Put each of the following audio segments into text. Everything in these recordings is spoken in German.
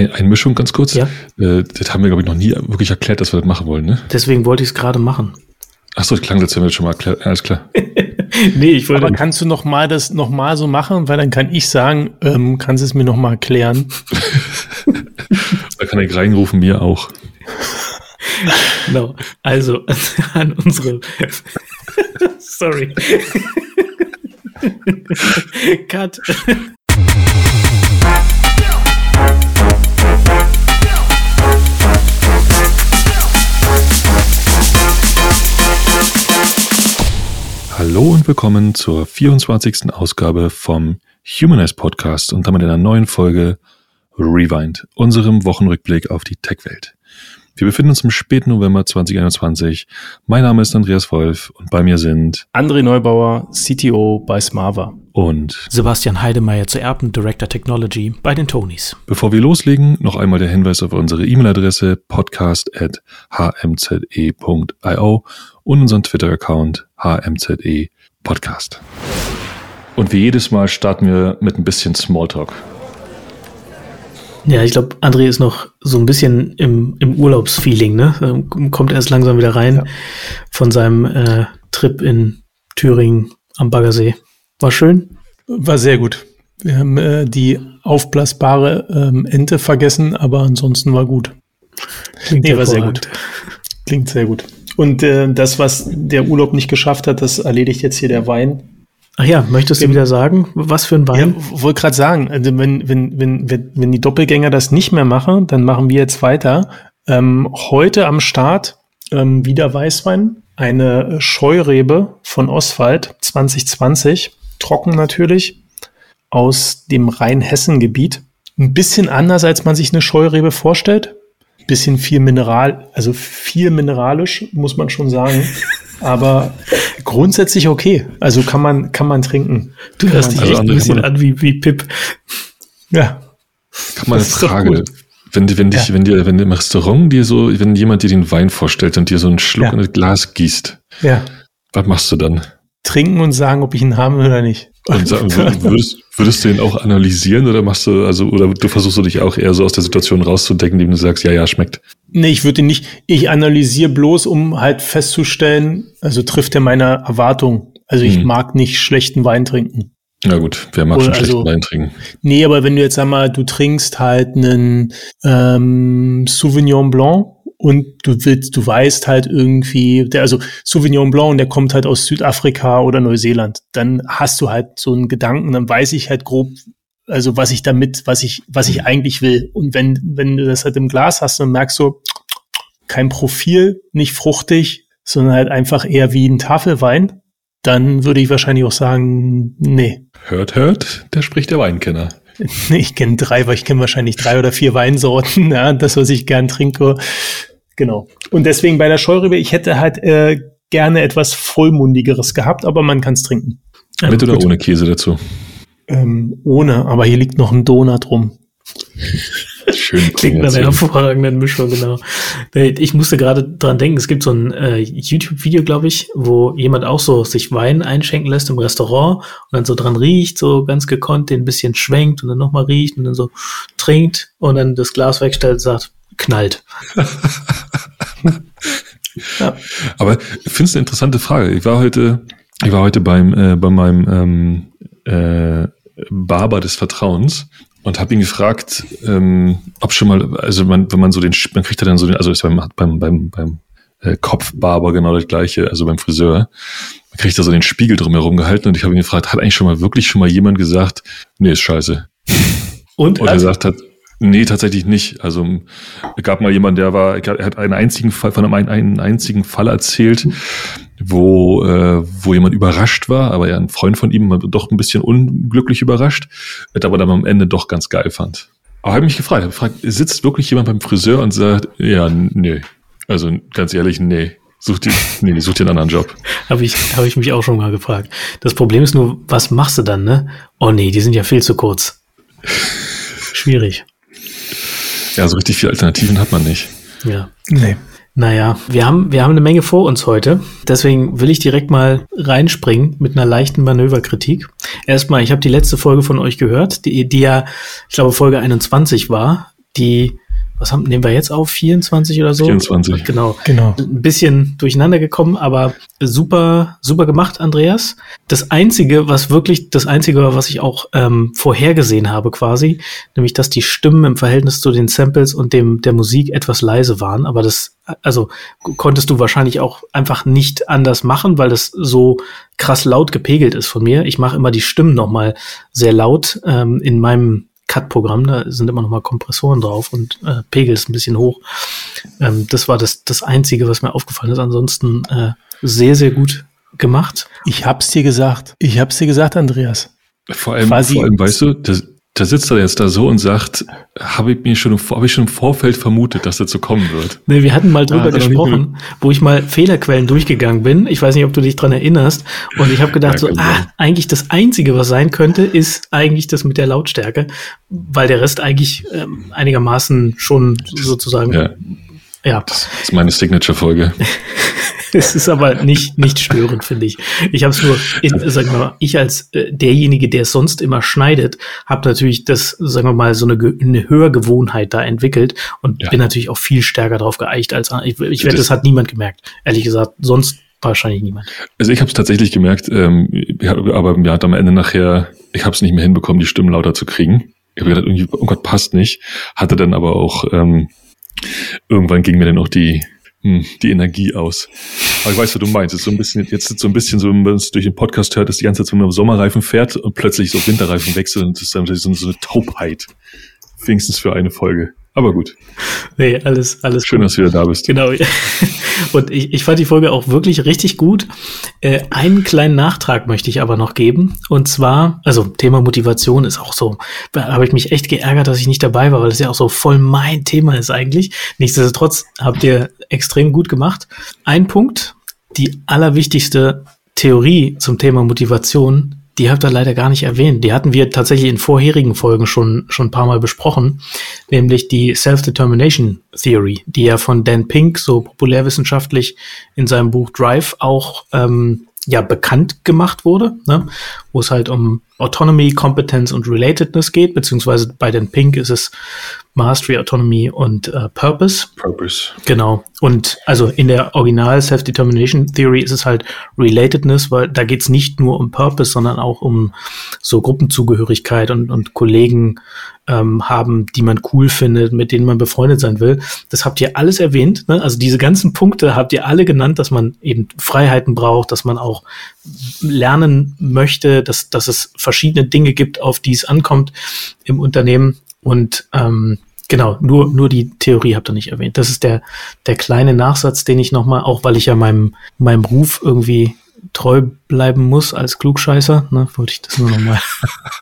Ein, Einmischung ganz kurz. Ja. Äh, das haben wir, glaube ich, noch nie wirklich erklärt, dass wir das machen wollen, ne? Deswegen wollte ich es gerade machen. Achso, das klang, das haben wir schon mal erklärt. Alles klar. nee, ich wollte. Aber kannst du noch mal das noch mal so machen? Weil dann kann ich sagen, ähm, kannst du es mir noch mal erklären? da kann ich reinrufen, mir auch. Genau. Also an unsere. Sorry. Cut. Hallo und willkommen zur 24. Ausgabe vom Humanize Podcast und damit in einer neuen Folge Rewind, unserem Wochenrückblick auf die Tech-Welt. Wir befinden uns im späten November 2021. Mein Name ist Andreas Wolf und bei mir sind André Neubauer, CTO bei Smava und Sebastian Heidemeyer zu Erben, Director Technology bei den Tonys. Bevor wir loslegen, noch einmal der Hinweis auf unsere E-Mail-Adresse podcast.hmze.io und unseren Twitter-Account HMZE Podcast. Und wie jedes Mal starten wir mit ein bisschen Smalltalk. Ja, ich glaube, André ist noch so ein bisschen im, im Urlaubsfeeling, ne? Ähm, kommt erst langsam wieder rein ja. von seinem äh, Trip in Thüringen am Baggersee. War schön? War sehr gut. Wir haben äh, die aufblasbare ähm, Ente vergessen, aber ansonsten war gut. Klingt nee, war sehr gut. Klingt sehr gut. Und äh, das, was der Urlaub nicht geschafft hat, das erledigt jetzt hier der Wein. Ach ja, möchtest du wieder sagen, was für ein Wein? Ja, wollte gerade sagen, also wenn, wenn, wenn, wenn, wenn die Doppelgänger das nicht mehr machen, dann machen wir jetzt weiter. Ähm, heute am Start ähm, wieder Weißwein, eine Scheurebe von Oswald 2020, trocken natürlich, aus dem Rheinhessen-Gebiet. Ein bisschen anders, als man sich eine Scheurebe vorstellt bisschen viel Mineral, also viel mineralisch, muss man schon sagen. Aber grundsätzlich okay. Also kann man, kann man trinken. Du kann hörst dich also echt ein bisschen an wie, wie Pip. Ja. Kann man eine Frage. Wenn, wenn, dich, ja. wenn dir, wenn im Restaurant dir so, wenn jemand dir den Wein vorstellt und dir so einen Schluck ja. in das Glas gießt, ja. was machst du dann? Trinken und sagen, ob ich ihn haben will oder nicht. Und würdest, würdest du ihn auch analysieren oder machst du, also, oder du versuchst du dich auch eher so aus der Situation rauszudecken, indem du sagst, ja, ja, schmeckt? Nee, ich würde ihn nicht, ich analysiere bloß, um halt festzustellen, also trifft er meine Erwartung. Also ich hm. mag nicht schlechten Wein trinken. Na gut, wer mag schon schlechten also, Wein trinken? Nee, aber wenn du jetzt einmal, du trinkst halt einen ähm, Sauvignon Blanc und du willst, du weißt halt irgendwie, der, also Sauvignon Blanc, der kommt halt aus Südafrika oder Neuseeland, dann hast du halt so einen Gedanken, dann weiß ich halt grob, also was ich damit, was ich, was ich eigentlich will. Und wenn, wenn du das halt im Glas hast, dann merkst du, kein Profil, nicht fruchtig, sondern halt einfach eher wie ein Tafelwein, dann würde ich wahrscheinlich auch sagen, nee. Hört, hört, der spricht der Weinkenner. Ich kenne drei, weil ich kenne wahrscheinlich drei oder vier Weinsorten. Ja, das, was ich gern trinke, Genau. Und deswegen bei der Scheurebe, ich hätte halt äh, gerne etwas vollmundigeres gehabt, aber man kann es trinken. Mit oder ohne Käse dazu? Ähm, ohne, aber hier liegt noch ein Donut rum. Schön Klingt nach einer hervorragenden Mischung, genau. Ich musste gerade dran denken, es gibt so ein äh, YouTube-Video, glaube ich, wo jemand auch so sich Wein einschenken lässt im Restaurant und dann so dran riecht, so ganz gekonnt, den ein bisschen schwenkt und dann nochmal riecht und dann so trinkt und dann das Glas wegstellt und sagt, knallt. ja. Aber ich finde es eine interessante Frage. Ich war heute, ich war heute beim, äh, bei meinem ähm, äh, Barber des Vertrauens und habe ihn gefragt, ähm, ob schon mal, also man, wenn man so den, man kriegt ja dann so den, also ist beim, beim, beim, beim äh, Kopfbarber genau das gleiche, also beim Friseur, man kriegt da so den Spiegel drumherum gehalten und ich habe ihn gefragt, hat eigentlich schon mal wirklich schon mal jemand gesagt, nee, ist scheiße. Und, und er gesagt hat, Nee, tatsächlich nicht. Also es gab mal jemand, der war, er hat einen einzigen Fall von einem, einen einzigen Fall erzählt, wo, äh, wo jemand überrascht war, aber ja ein Freund von ihm doch ein bisschen unglücklich überrascht, aber dann am Ende doch ganz geil fand. Aber habe mich gefragt, hab gefragt, sitzt wirklich jemand beim Friseur und sagt, ja, nee. Also ganz ehrlich, nee. Such dir, nee, such dir einen anderen Job. habe ich, habe ich mich auch schon mal gefragt. Das Problem ist nur, was machst du dann, ne? Oh nee, die sind ja viel zu kurz. Schwierig. Ja, so richtig viele Alternativen hat man nicht. Ja. Nee. Naja, wir haben, wir haben eine Menge vor uns heute. Deswegen will ich direkt mal reinspringen mit einer leichten Manöverkritik. Erstmal, ich habe die letzte Folge von euch gehört, die, die ja, ich glaube, Folge 21 war. die was haben, nehmen wir jetzt auf? 24 oder so? 24. Genau. Genau. Ein bisschen durcheinander gekommen, aber super, super gemacht, Andreas. Das einzige, was wirklich, das einzige, was ich auch ähm, vorhergesehen habe quasi, nämlich, dass die Stimmen im Verhältnis zu den Samples und dem, der Musik etwas leise waren, aber das, also, konntest du wahrscheinlich auch einfach nicht anders machen, weil das so krass laut gepegelt ist von mir. Ich mache immer die Stimmen nochmal sehr laut ähm, in meinem Cut-Programm, da sind immer noch mal Kompressoren drauf und äh, Pegel ist ein bisschen hoch. Ähm, das war das, das Einzige, was mir aufgefallen ist. Ansonsten äh, sehr, sehr gut gemacht. Ich hab's dir gesagt. Ich hab's dir gesagt, Andreas. Vor allem, vor allem weißt du, das, da sitzt er jetzt da so und sagt, habe ich mir schon, habe ich schon im Vorfeld vermutet, dass dazu kommen wird. Nee, wir hatten mal drüber ah, gesprochen, wo ich mal Fehlerquellen durchgegangen bin. Ich weiß nicht, ob du dich dran erinnerst. Und ich habe gedacht, ja, so, ah, eigentlich das Einzige, was sein könnte, ist eigentlich das mit der Lautstärke, weil der Rest eigentlich ähm, einigermaßen schon sozusagen ja. Ja. Das ist meine Signature-Folge. es ist aber nicht, nicht störend, finde ich. Ich habe es nur, in, sagen wir mal, ich als äh, derjenige, der es sonst immer schneidet, habe natürlich das, sagen wir mal, so eine, eine Hörgewohnheit da entwickelt und ja. bin natürlich auch viel stärker drauf geeicht als ich, ich wette, das hat niemand gemerkt. Ehrlich gesagt, sonst wahrscheinlich niemand. Also ich habe es tatsächlich gemerkt, ähm, aber mir hat am Ende nachher, ich habe es nicht mehr hinbekommen, die Stimmen lauter zu kriegen. Ich habe gedacht, irgendwie, oh Gott, passt nicht. Hatte dann aber auch ähm, irgendwann ging mir dann auch die, hm, die Energie aus. Aber ich weiß, was du meinst. Es ist so ein bisschen, jetzt ist so ein bisschen so, wenn man es durch den Podcast hört, dass die ganze Zeit so mit Sommerreifen fährt und plötzlich so Winterreifen wechselt und es ist dann so eine Taubheit. Wenigstens für eine Folge. Aber gut. Nee, alles, alles Schön, gut. dass du wieder da bist. Genau. Und ich, ich fand die Folge auch wirklich richtig gut. Äh, einen kleinen Nachtrag möchte ich aber noch geben. Und zwar, also Thema Motivation ist auch so, da habe ich mich echt geärgert, dass ich nicht dabei war, weil das ja auch so voll mein Thema ist eigentlich. Nichtsdestotrotz habt ihr extrem gut gemacht. Ein Punkt, die allerwichtigste Theorie zum Thema Motivation die habt ihr leider gar nicht erwähnt. Die hatten wir tatsächlich in vorherigen Folgen schon, schon ein paar Mal besprochen, nämlich die Self-Determination Theory, die ja von Dan Pink so populärwissenschaftlich in seinem Buch Drive auch ähm, ja bekannt gemacht wurde, ne? wo es halt um Autonomy, Competence und Relatedness geht, beziehungsweise bei den Pink ist es Mastery, Autonomy und äh, Purpose. Purpose. Genau. Und also in der Original Self-Determination Theory ist es halt Relatedness, weil da geht es nicht nur um Purpose, sondern auch um so Gruppenzugehörigkeit und, und Kollegen ähm, haben, die man cool findet, mit denen man befreundet sein will. Das habt ihr alles erwähnt. Ne? Also diese ganzen Punkte habt ihr alle genannt, dass man eben Freiheiten braucht, dass man auch lernen möchte, dass, dass es verschiedene Dinge gibt, auf die es ankommt im Unternehmen. Und ähm, genau, nur, nur die Theorie habt ihr nicht erwähnt. Das ist der, der kleine Nachsatz, den ich nochmal, auch weil ich ja meinem, meinem Ruf irgendwie treu bleiben muss als Klugscheißer, ne, wollte ich das nur nochmal.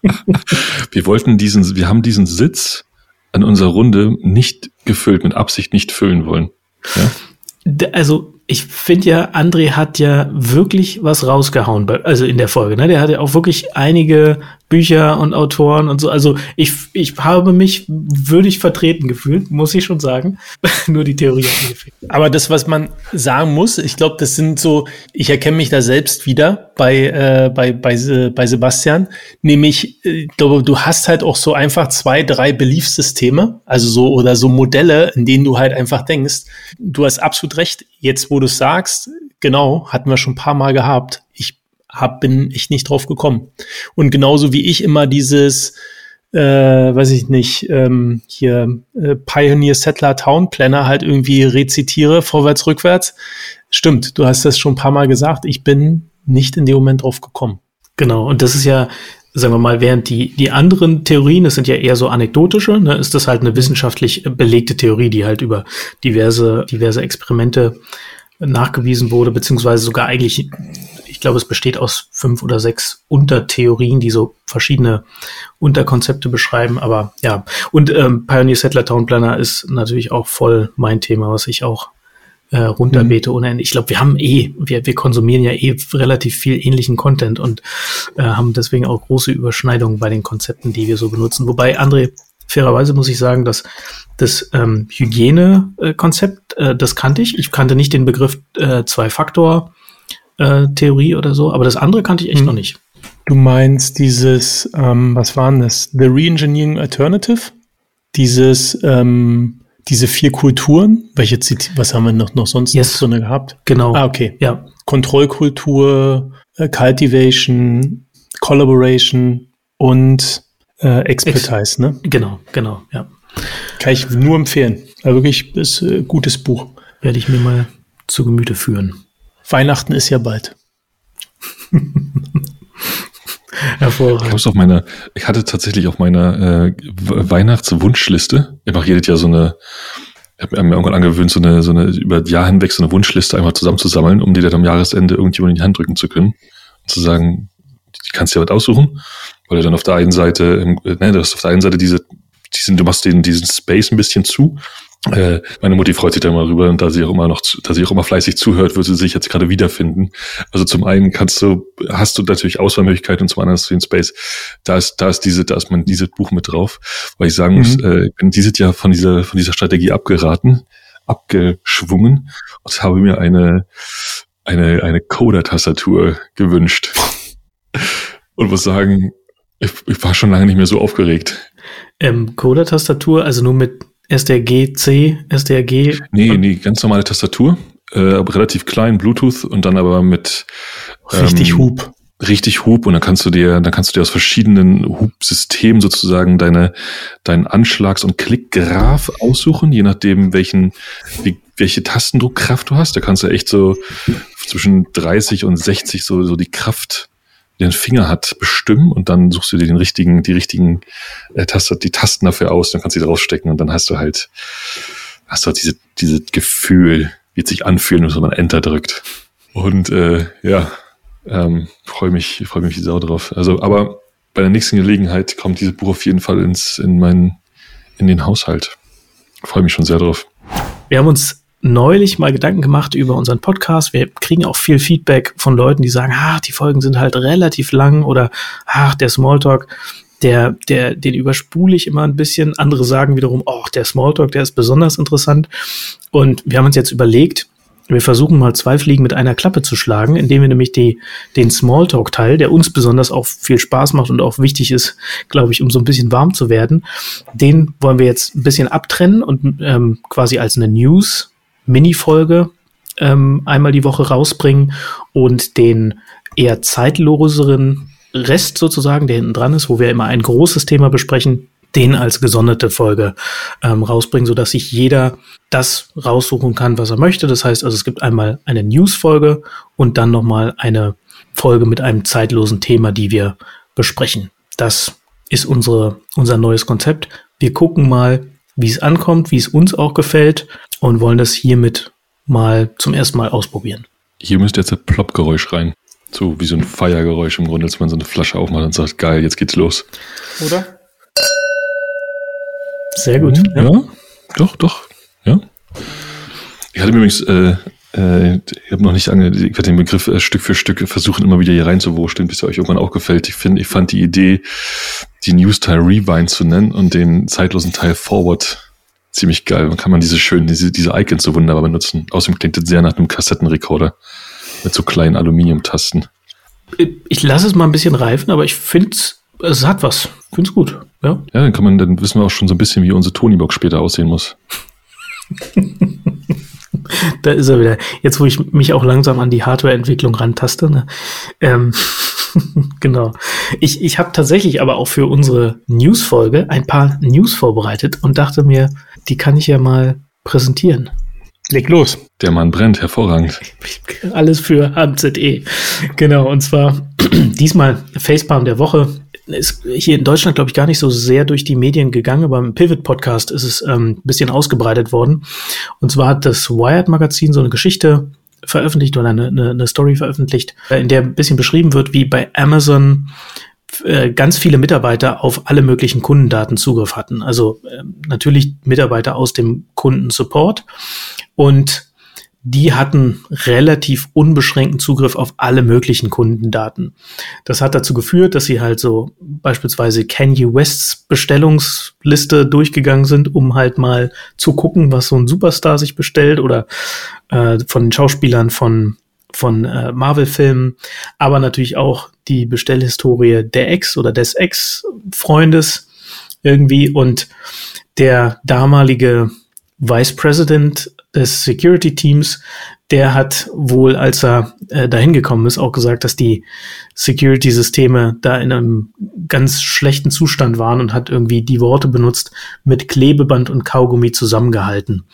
wir wollten diesen, wir haben diesen Sitz an unserer Runde nicht gefüllt, mit Absicht nicht füllen wollen. Ja? Also ich finde ja, André hat ja wirklich was rausgehauen, bei, also in der Folge. Ne? Der hat ja auch wirklich einige Bücher und Autoren und so. Also ich, ich habe mich würdig vertreten gefühlt, muss ich schon sagen. Nur die Theorie hat mir gefehlt. Aber das, was man sagen muss, ich glaube, das sind so, ich erkenne mich da selbst wieder bei, äh, bei, bei, bei Sebastian. Nämlich, äh, ich glaube, du hast halt auch so einfach zwei, drei Beliefssysteme, also so oder so Modelle, in denen du halt einfach denkst, du hast absolut recht, jetzt wo du es sagst, genau, hatten wir schon ein paar Mal gehabt. Ich hab, bin ich nicht drauf gekommen. Und genauso wie ich immer dieses, äh, weiß ich nicht, ähm, hier äh, Pioneer Settler Town Planner halt irgendwie rezitiere, vorwärts, rückwärts. Stimmt, du hast das schon ein paar Mal gesagt. Ich bin nicht in dem Moment drauf gekommen. Genau, und das ist ja, sagen wir mal, während die, die anderen Theorien, das sind ja eher so anekdotische, ne, ist das halt eine wissenschaftlich belegte Theorie, die halt über diverse, diverse Experimente nachgewiesen wurde, beziehungsweise sogar eigentlich ich glaube, es besteht aus fünf oder sechs Untertheorien, die so verschiedene Unterkonzepte beschreiben. Aber ja, und ähm, Pioneer Settler Town Planner ist natürlich auch voll mein Thema, was ich auch äh, runterbete mhm. ohne Ende. Ich glaube, wir haben eh, wir, wir konsumieren ja eh relativ viel ähnlichen Content und äh, haben deswegen auch große Überschneidungen bei den Konzepten, die wir so benutzen. Wobei, André, fairerweise muss ich sagen, dass das ähm, Hygienekonzept, äh, das kannte ich. Ich kannte nicht den Begriff äh, Zwei-Faktor- äh, Theorie oder so, aber das andere kannte ich echt hm. noch nicht. Du meinst dieses, ähm, was war denn das? The Reengineering Alternative? dieses, ähm, diese vier Kulturen, welche was haben wir noch, noch sonst yes. drin gehabt? Genau. Ah, okay. Ja. Kontrollkultur, äh, Cultivation, Collaboration und äh, Expertise, Ex ne? Genau, genau, ja. Kann ich nur empfehlen. Also wirklich ist ein äh, gutes Buch. Werde ich mir mal zu Gemüte führen. Weihnachten ist ja bald. Hervorragend. Ich, auf meiner, ich hatte tatsächlich auf meiner äh, Weihnachtswunschliste, ich mache jedes Jahr so eine, ich habe mir irgendwann angewöhnt, so eine, so eine über das Jahr hinweg so eine Wunschliste einmal zusammenzusammeln, um die dann am Jahresende irgendjemand in die Hand drücken zu können. Und zu sagen, die kannst du ja was aussuchen, weil du dann auf der einen Seite, äh, ne, du hast auf der einen Seite diese, diesen, du machst den, diesen Space ein bisschen zu äh, meine Mutti freut sich da immer drüber und da sie auch immer noch, da sie auch immer fleißig zuhört, wird sie sich jetzt gerade wiederfinden. Also zum einen kannst du, hast du natürlich Auswahlmöglichkeiten und zum anderen hast du den Space. Da ist, da ist diese, da ist man dieses Buch mit drauf, weil ich sagen mhm. muss, äh, bin dieses Jahr von dieser, von dieser Strategie abgeraten, abgeschwungen und habe mir eine, eine, eine Coder-Tastatur gewünscht. und muss sagen, ich, ich war schon lange nicht mehr so aufgeregt. Ähm, Coder-Tastatur, also nur mit SDRG C, SDRG? Nee, nee, ganz normale Tastatur, äh, relativ klein, Bluetooth und dann aber mit richtig ähm, Hub. Richtig Hub und dann kannst du dir, dann kannst du dir aus verschiedenen Hub-Systemen sozusagen deine, deinen Anschlags- und Klickgraph aussuchen, je nachdem welchen, wie, welche Tastendruckkraft du hast. Da kannst du echt so zwischen 30 und 60 so, so die Kraft den Finger hat, bestimmen und dann suchst du dir den richtigen, die richtigen äh, Taste, die Tasten dafür aus, dann kannst du sie draufstecken und dann hast du halt, hast du halt diese, diese Gefühl, wie es sich anfühlt, wenn man Enter drückt. Und äh, ja, ähm, freue mich, freue mich wie Sau drauf. Also, aber bei der nächsten Gelegenheit kommt dieses Buch auf jeden Fall ins, in meinen, in den Haushalt. Freue mich schon sehr drauf. Wir haben uns neulich mal Gedanken gemacht über unseren Podcast. Wir kriegen auch viel Feedback von Leuten, die sagen, ach, die Folgen sind halt relativ lang oder ach, der Smalltalk, der, der, den überspule ich immer ein bisschen. Andere sagen wiederum, oh, der Smalltalk, der ist besonders interessant. Und wir haben uns jetzt überlegt, wir versuchen mal zwei Fliegen mit einer Klappe zu schlagen, indem wir nämlich die, den Smalltalk-Teil, der uns besonders auch viel Spaß macht und auch wichtig ist, glaube ich, um so ein bisschen warm zu werden, den wollen wir jetzt ein bisschen abtrennen und ähm, quasi als eine News Mini-Folge ähm, einmal die Woche rausbringen und den eher zeitloseren Rest sozusagen, der hinten dran ist, wo wir immer ein großes Thema besprechen, den als gesonderte Folge ähm, rausbringen, so dass sich jeder das raussuchen kann, was er möchte. Das heißt also, es gibt einmal eine News-Folge und dann nochmal eine Folge mit einem zeitlosen Thema, die wir besprechen. Das ist unsere, unser neues Konzept. Wir gucken mal, wie es ankommt, wie es uns auch gefällt und wollen das hiermit mal zum ersten Mal ausprobieren. Hier müsste jetzt ein Plopp-Geräusch rein. So wie so ein Feiergeräusch im Grunde, als man so eine Flasche aufmacht und sagt, geil, jetzt geht's los. Oder? Sehr gut. Ja, ja. doch, doch. Ja. Ich hatte übrigens, äh, äh, ich habe noch nicht ange, ich werde den Begriff äh, Stück für Stück versuchen, immer wieder hier reinzuwurschteln, bis er euch irgendwann auch gefällt. Ich finde, ich fand die Idee, die News-Teil Rewind zu nennen und den zeitlosen Teil Forward ziemlich geil. Dann kann man diese schönen, diese, diese Icons so wunderbar benutzen. Außerdem klingt das sehr nach einem Kassettenrekorder mit so kleinen Aluminiumtasten. Ich lasse es mal ein bisschen reifen, aber ich finde es hat was. Finde es gut. Ja? ja, dann kann man, dann wissen wir auch schon so ein bisschen, wie unsere Tony-Box später aussehen muss. da ist er wieder. Jetzt, wo ich mich auch langsam an die Hardware-Entwicklung rantaste. Ne? Ähm, genau. Ich, ich habe tatsächlich aber auch für unsere News-Folge ein paar News vorbereitet und dachte mir, die kann ich ja mal präsentieren. Leg los. Der Mann brennt, hervorragend. Alles für HZE. Genau, und zwar diesmal Facepalm der Woche. Ist hier in Deutschland, glaube ich, gar nicht so sehr durch die Medien gegangen, aber im Pivot-Podcast ist es ähm, ein bisschen ausgebreitet worden. Und zwar hat das Wired-Magazin so eine Geschichte veröffentlicht oder eine, eine, eine Story veröffentlicht, in der ein bisschen beschrieben wird, wie bei Amazon äh, ganz viele Mitarbeiter auf alle möglichen Kundendaten Zugriff hatten. Also äh, natürlich Mitarbeiter aus dem Kundensupport und die hatten relativ unbeschränkten Zugriff auf alle möglichen Kundendaten. Das hat dazu geführt, dass sie halt so beispielsweise Kanye Wests Bestellungsliste durchgegangen sind, um halt mal zu gucken, was so ein Superstar sich bestellt oder äh, von den Schauspielern von von äh, Marvel-Filmen, aber natürlich auch die Bestellhistorie der Ex oder des Ex-Freundes irgendwie und der damalige Vice President des Security Teams, der hat wohl, als er äh, dahin gekommen ist, auch gesagt, dass die Security-Systeme da in einem ganz schlechten Zustand waren und hat irgendwie die Worte benutzt, mit Klebeband und Kaugummi zusammengehalten.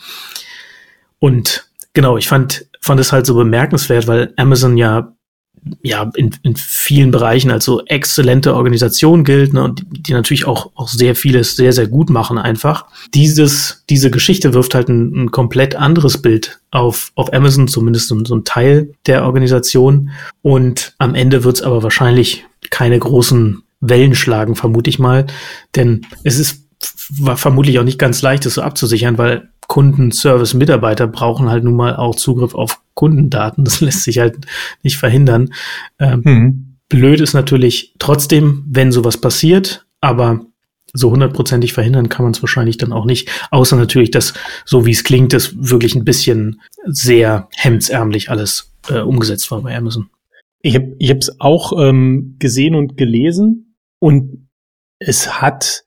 Und genau, ich fand, fand es halt so bemerkenswert, weil Amazon ja ja in, in vielen Bereichen als so exzellente Organisation gilt ne, und die, die natürlich auch, auch sehr vieles sehr, sehr gut machen einfach. Dieses, diese Geschichte wirft halt ein, ein komplett anderes Bild auf, auf Amazon, zumindest so, so ein Teil der Organisation. Und am Ende wird es aber wahrscheinlich keine großen Wellen schlagen, vermute ich mal. Denn es ist vermutlich auch nicht ganz leicht, das so abzusichern, weil Kundenservice-Mitarbeiter brauchen halt nun mal auch Zugriff auf Kundendaten. Das lässt sich halt nicht verhindern. Ähm, mhm. Blöd ist natürlich trotzdem, wenn sowas passiert, aber so hundertprozentig verhindern kann man es wahrscheinlich dann auch nicht. Außer natürlich, dass, so wie es klingt, das wirklich ein bisschen sehr hemdsärmlich alles äh, umgesetzt war bei Amazon. Ich habe ich es auch ähm, gesehen und gelesen und es hat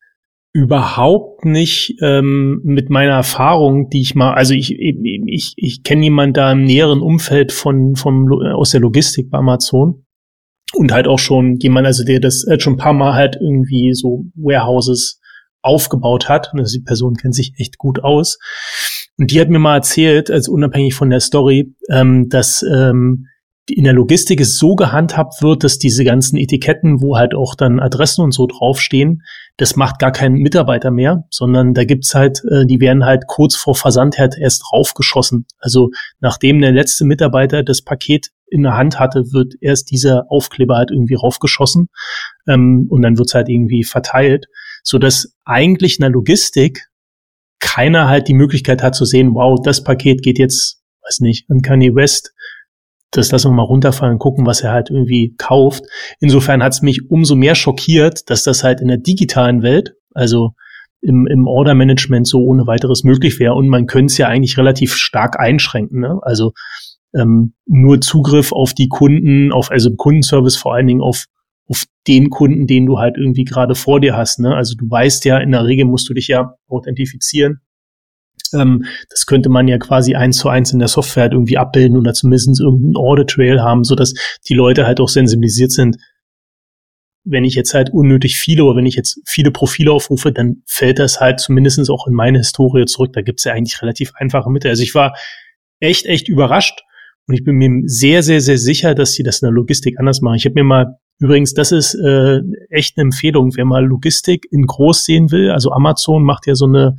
überhaupt nicht ähm, mit meiner Erfahrung, die ich mal, also ich ich ich kenne jemanden da im näheren Umfeld von vom aus der Logistik bei Amazon und halt auch schon jemand, also der das äh, schon ein paar Mal halt irgendwie so Warehouses aufgebaut hat. Und also die Person kennt sich echt gut aus. Und die hat mir mal erzählt, also unabhängig von der Story, ähm, dass ähm, in der Logistik es so gehandhabt wird, dass diese ganzen Etiketten, wo halt auch dann Adressen und so draufstehen, das macht gar kein Mitarbeiter mehr, sondern da gibt's halt, äh, die werden halt kurz vor Versand halt erst draufgeschossen. Also nachdem der letzte Mitarbeiter das Paket in der Hand hatte, wird erst dieser Aufkleber halt irgendwie raufgeschossen ähm, und dann wird's halt irgendwie verteilt, so dass eigentlich in der Logistik keiner halt die Möglichkeit hat zu sehen, wow, das Paket geht jetzt, weiß nicht, an Kanye West das lassen wir mal runterfallen, gucken, was er halt irgendwie kauft. Insofern hat es mich umso mehr schockiert, dass das halt in der digitalen Welt, also im, im Order-Management so ohne weiteres möglich wäre. Und man könnte es ja eigentlich relativ stark einschränken. Ne? Also ähm, nur Zugriff auf die Kunden, auf also Kundenservice vor allen Dingen auf auf den Kunden, den du halt irgendwie gerade vor dir hast. Ne? Also du weißt ja, in der Regel musst du dich ja authentifizieren ähm, das könnte man ja quasi eins zu eins in der Software halt irgendwie abbilden oder zumindest irgendeinen Audit Trail haben, so dass die Leute halt auch sensibilisiert sind. Wenn ich jetzt halt unnötig viele oder wenn ich jetzt viele Profile aufrufe, dann fällt das halt zumindestens auch in meine Historie zurück. Da gibt's ja eigentlich relativ einfache Mittel. Also ich war echt, echt überrascht und ich bin mir sehr, sehr, sehr sicher, dass sie das in der Logistik anders machen. Ich habe mir mal Übrigens, das ist äh, echt eine Empfehlung, wer mal Logistik in groß sehen will. Also Amazon macht ja so eine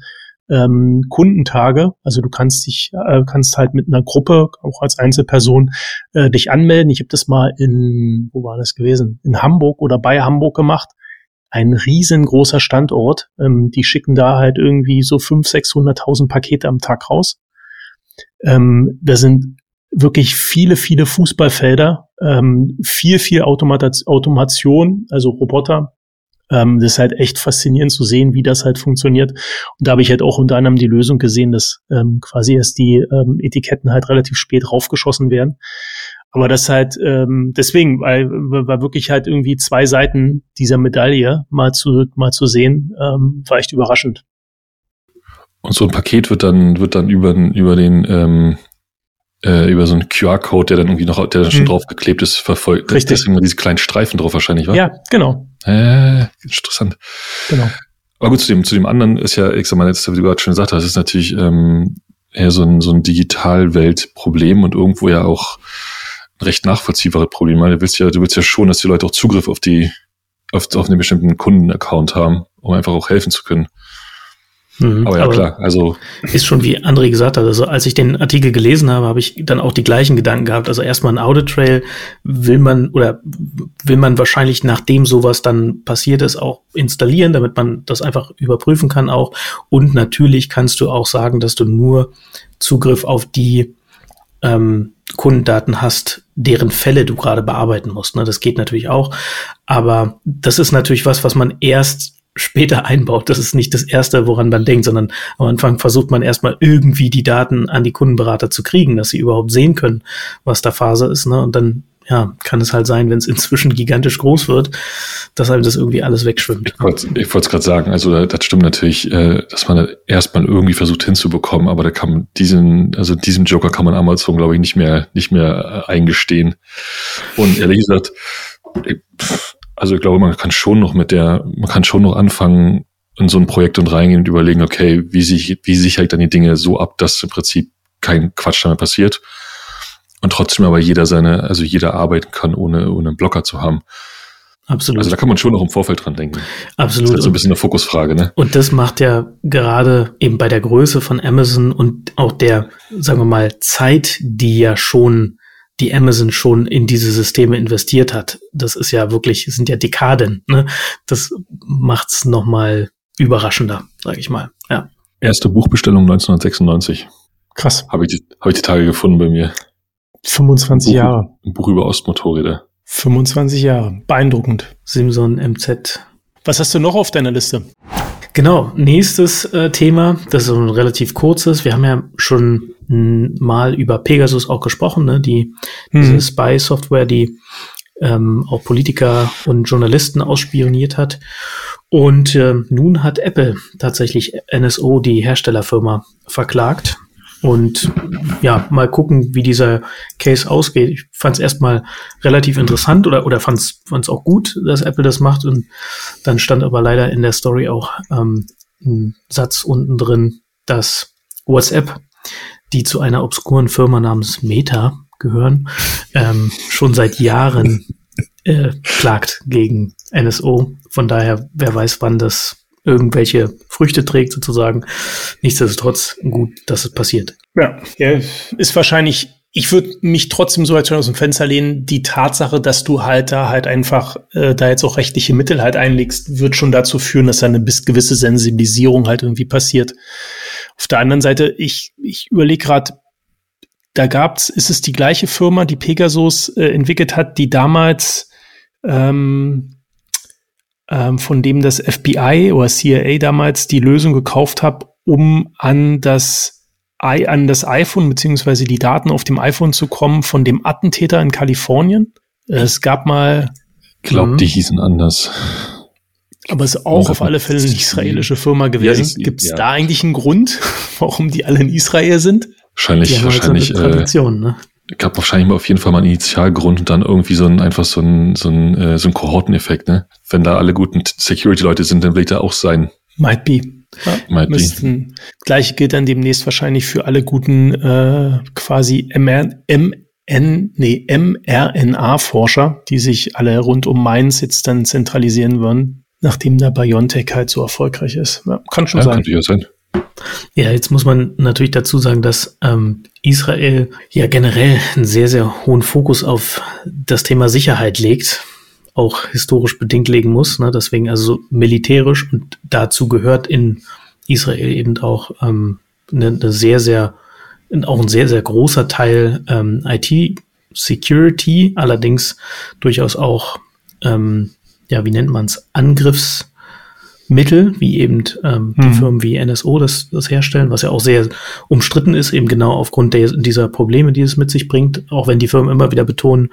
ähm, Kundentage. Also du kannst dich, äh, kannst halt mit einer Gruppe, auch als Einzelperson, äh, dich anmelden. Ich habe das mal in, wo war das gewesen? In Hamburg oder bei Hamburg gemacht. Ein riesengroßer Standort. Ähm, die schicken da halt irgendwie so 500.000, 600.000 Pakete am Tag raus. Ähm, da sind wirklich viele, viele Fußballfelder, ähm, viel, viel Automat Automation, also Roboter, ähm, das ist halt echt faszinierend zu sehen, wie das halt funktioniert. Und da habe ich halt auch unter anderem die Lösung gesehen, dass ähm, quasi erst die ähm, Etiketten halt relativ spät raufgeschossen werden. Aber das halt ähm, deswegen, weil, weil wirklich halt irgendwie zwei Seiten dieser Medaille mal zu mal zu sehen, ähm, war echt überraschend. Und so ein Paket wird dann wird dann über über den ähm, äh, über so einen QR-Code, der dann irgendwie noch, der dann schon hm. draufgeklebt ist, verfolgt. Richtig. Deswegen diese kleinen Streifen drauf wahrscheinlich, wa? Ja, genau. Äh, interessant. Genau. Aber gut, zu dem, zu dem anderen ist ja, ich sag mal, jetzt, wie du gerade schon gesagt hast, ist natürlich ähm, eher so ein, so ein Digitalweltproblem und irgendwo ja auch ein recht nachvollziehbares Problem. Weil du willst ja, du willst ja schon, dass die Leute auch Zugriff auf die, auf, auf einen bestimmten Kundenaccount haben, um einfach auch helfen zu können. Mhm, aber ja, aber klar, also. Ist schon wie André gesagt hat, also als ich den Artikel gelesen habe, habe ich dann auch die gleichen Gedanken gehabt. Also erstmal ein Audit Trail will man oder will man wahrscheinlich nachdem sowas dann passiert ist auch installieren, damit man das einfach überprüfen kann auch. Und natürlich kannst du auch sagen, dass du nur Zugriff auf die ähm, Kundendaten hast, deren Fälle du gerade bearbeiten musst. Ne? Das geht natürlich auch. Aber das ist natürlich was, was man erst später einbaut. Das ist nicht das Erste, woran man denkt, sondern am Anfang versucht man erstmal irgendwie die Daten an die Kundenberater zu kriegen, dass sie überhaupt sehen können, was da Phase ist. Ne? Und dann ja, kann es halt sein, wenn es inzwischen gigantisch groß wird, dass einem das irgendwie alles wegschwimmt. Ich wollte es gerade sagen, also das stimmt natürlich, äh, dass man erstmal irgendwie versucht hinzubekommen, aber da kann man diesen, also diesem Joker kann man Amazon, glaube ich, nicht mehr, nicht mehr äh, eingestehen. Und ehrlich gesagt, also ich glaube, man kann schon noch mit der, man kann schon noch anfangen, in so ein Projekt und reingehen und überlegen, okay, wie, sich, wie sichere ich dann die Dinge so ab, dass im Prinzip kein Quatsch damit passiert und trotzdem aber jeder seine, also jeder arbeiten kann, ohne, ohne einen Blocker zu haben. Absolut. Also da kann man schon noch im Vorfeld dran denken. Absolut. Das ist halt so ein bisschen eine Fokusfrage, ne? Und das macht ja gerade eben bei der Größe von Amazon und auch der, sagen wir mal, Zeit, die ja schon, die Amazon schon in diese Systeme investiert hat. Das ist ja wirklich, sind ja Dekaden, ne? Das macht's nochmal überraschender, sage ich mal. Ja. Erste Buchbestellung 1996. Krass. Habe ich, die, hab ich die Tage gefunden bei mir. 25 Buch, Jahre. Ein Buch über Ostmotorräder. 25 Jahre. Beeindruckend. Simson MZ. Was hast du noch auf deiner Liste? Genau, nächstes äh, Thema, das ist ein relativ kurzes. Wir haben ja schon mal über Pegasus auch gesprochen, ne? die mhm. diese Spy-Software, die ähm, auch Politiker und Journalisten ausspioniert hat. Und äh, nun hat Apple tatsächlich NSO, die Herstellerfirma, verklagt. Und ja, mal gucken, wie dieser Case ausgeht. Ich fand es erstmal relativ interessant oder, oder fand es auch gut, dass Apple das macht. Und dann stand aber leider in der Story auch ähm, ein Satz unten drin, dass WhatsApp, die zu einer obskuren Firma namens Meta gehören, ähm, schon seit Jahren äh, klagt gegen NSO. Von daher, wer weiß, wann das irgendwelche Früchte trägt sozusagen. Nichtsdestotrotz gut, dass es passiert. Ja, ja ist wahrscheinlich ich würde mich trotzdem so als aus dem Fenster lehnen. Die Tatsache, dass du halt da halt einfach äh, da jetzt auch rechtliche Mittel halt einlegst, wird schon dazu führen, dass da eine bis gewisse Sensibilisierung halt irgendwie passiert. Auf der anderen Seite, ich, ich überlege gerade, da gab's, ist es die gleiche Firma, die Pegasus äh, entwickelt hat, die damals ähm, ähm, von dem das FBI oder CIA damals die Lösung gekauft hat, um an das, I an das iPhone beziehungsweise die Daten auf dem iPhone zu kommen von dem Attentäter in Kalifornien. Es gab mal. Ich glaube, die hießen anders. Aber es ist auch auf alle Fälle eine israelische Firma gewesen. Ja, Gibt es ja. da eigentlich einen Grund, warum die alle in Israel sind? Wahrscheinlich, wahrscheinlich. Halt so Tradition, ne? gab wahrscheinlich mal auf jeden Fall mal einen Initialgrund und dann irgendwie so ein, einfach so ein, so ein, äh, so ein Kohorteneffekt, ne? Wenn da alle guten Security-Leute sind, dann will ich da auch sein. Might be. Ja, Might müssten. be. Gleiche gilt dann demnächst wahrscheinlich für alle guten äh, quasi MR, MN, nee, mRNA-Forscher, die sich alle rund um Mainz jetzt dann zentralisieren würden, nachdem der BioNTech halt so erfolgreich ist. Ja, kann schon ja, sein. Kann sein. Ja, jetzt muss man natürlich dazu sagen, dass ähm, Israel ja generell einen sehr, sehr hohen Fokus auf das Thema Sicherheit legt, auch historisch bedingt legen muss. Ne? Deswegen also militärisch und dazu gehört in Israel eben auch ähm, eine, eine sehr, sehr, auch ein sehr, sehr großer Teil ähm, IT-Security, allerdings durchaus auch, ähm, ja, wie nennt man es, Angriffs- Mittel, wie eben ähm, die mhm. Firmen wie NSO das, das herstellen, was ja auch sehr umstritten ist, eben genau aufgrund der, dieser Probleme, die es mit sich bringt, auch wenn die Firmen immer wieder betonen,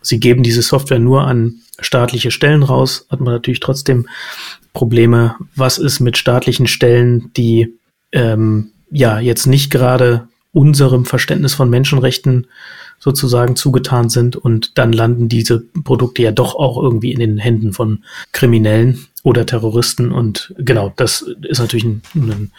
sie geben diese Software nur an staatliche Stellen raus, hat man natürlich trotzdem Probleme. Was ist mit staatlichen Stellen, die ähm, ja jetzt nicht gerade unserem Verständnis von Menschenrechten sozusagen zugetan sind und dann landen diese Produkte ja doch auch irgendwie in den Händen von Kriminellen oder Terroristen und genau, das ist natürlich ein, ein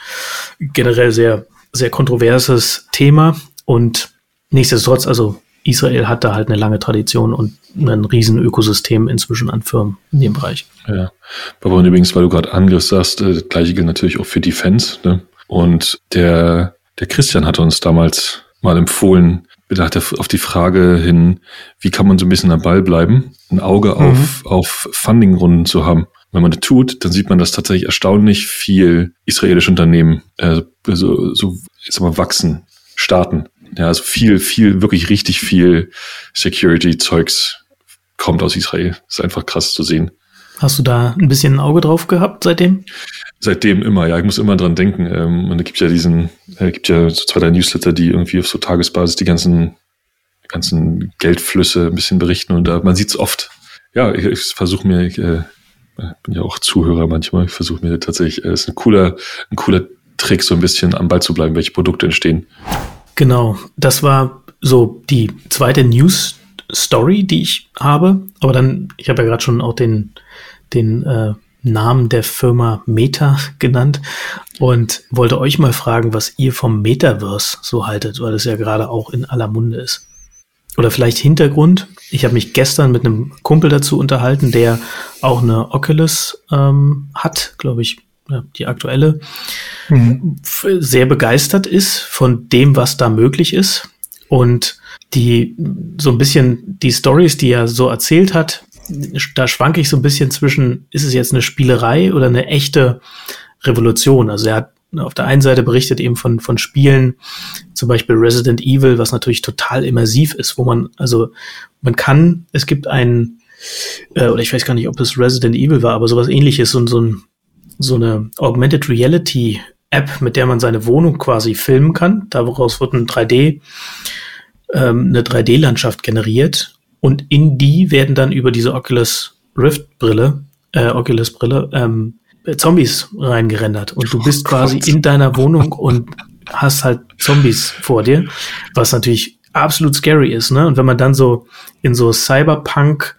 generell sehr, sehr kontroverses Thema und nichtsdestotrotz, also Israel hat da halt eine lange Tradition und ein riesen Ökosystem inzwischen an Firmen in dem Bereich. Ja, aber übrigens, weil du gerade Angriff sagst, äh, das gleiche gilt natürlich auch für Defense. Ne? Und der, der Christian hat uns damals mal empfohlen, bedacht auf die Frage hin, wie kann man so ein bisschen am Ball bleiben, ein Auge mhm. auf, auf Fundingrunden zu haben. Wenn man das tut, dann sieht man, dass tatsächlich erstaunlich viel israelische Unternehmen äh, so, so ich sag mal, wachsen, starten. Ja, also viel, viel, wirklich richtig viel Security-Zeugs kommt aus Israel. Das ist einfach krass zu sehen. Hast du da ein bisschen ein Auge drauf gehabt seitdem? Seitdem immer, ja. Ich muss immer dran denken. Ähm, und da gibt ja diesen, äh, gibt ja so zwei, drei Newsletter, die irgendwie auf so Tagesbasis die ganzen ganzen Geldflüsse ein bisschen berichten und da, man sieht es oft. Ja, ich, ich versuche mir, ich äh, bin ja auch Zuhörer manchmal, ich versuche mir tatsächlich, es äh, ist ein cooler, ein cooler Trick, so ein bisschen am Ball zu bleiben, welche Produkte entstehen. Genau, das war so die zweite News Story, die ich habe. Aber dann, ich habe ja gerade schon auch den, den äh, Namen der Firma Meta genannt und wollte euch mal fragen, was ihr vom Metaverse so haltet, weil es ja gerade auch in aller Munde ist. Oder vielleicht Hintergrund. Ich habe mich gestern mit einem Kumpel dazu unterhalten, der auch eine Oculus ähm, hat, glaube ich, die aktuelle, mhm. sehr begeistert ist von dem, was da möglich ist. Und die so ein bisschen die Stories, die er so erzählt hat, da schwanke ich so ein bisschen zwischen, ist es jetzt eine Spielerei oder eine echte Revolution? Also er hat auf der einen Seite berichtet eben von, von Spielen, zum Beispiel Resident Evil, was natürlich total immersiv ist, wo man, also man kann, es gibt ein, äh, oder ich weiß gar nicht, ob es Resident Evil war, aber sowas ähnliches, so, so, ein, so eine Augmented Reality App, mit der man seine Wohnung quasi filmen kann. Daraus wird ein 3D, ähm, eine 3D-Landschaft generiert und in die werden dann über diese Oculus Rift Brille, äh, Oculus Brille, ähm, Zombies reingerendert und du bist oh quasi in deiner Wohnung und hast halt Zombies vor dir, was natürlich absolut scary ist, ne? Und wenn man dann so in so Cyberpunk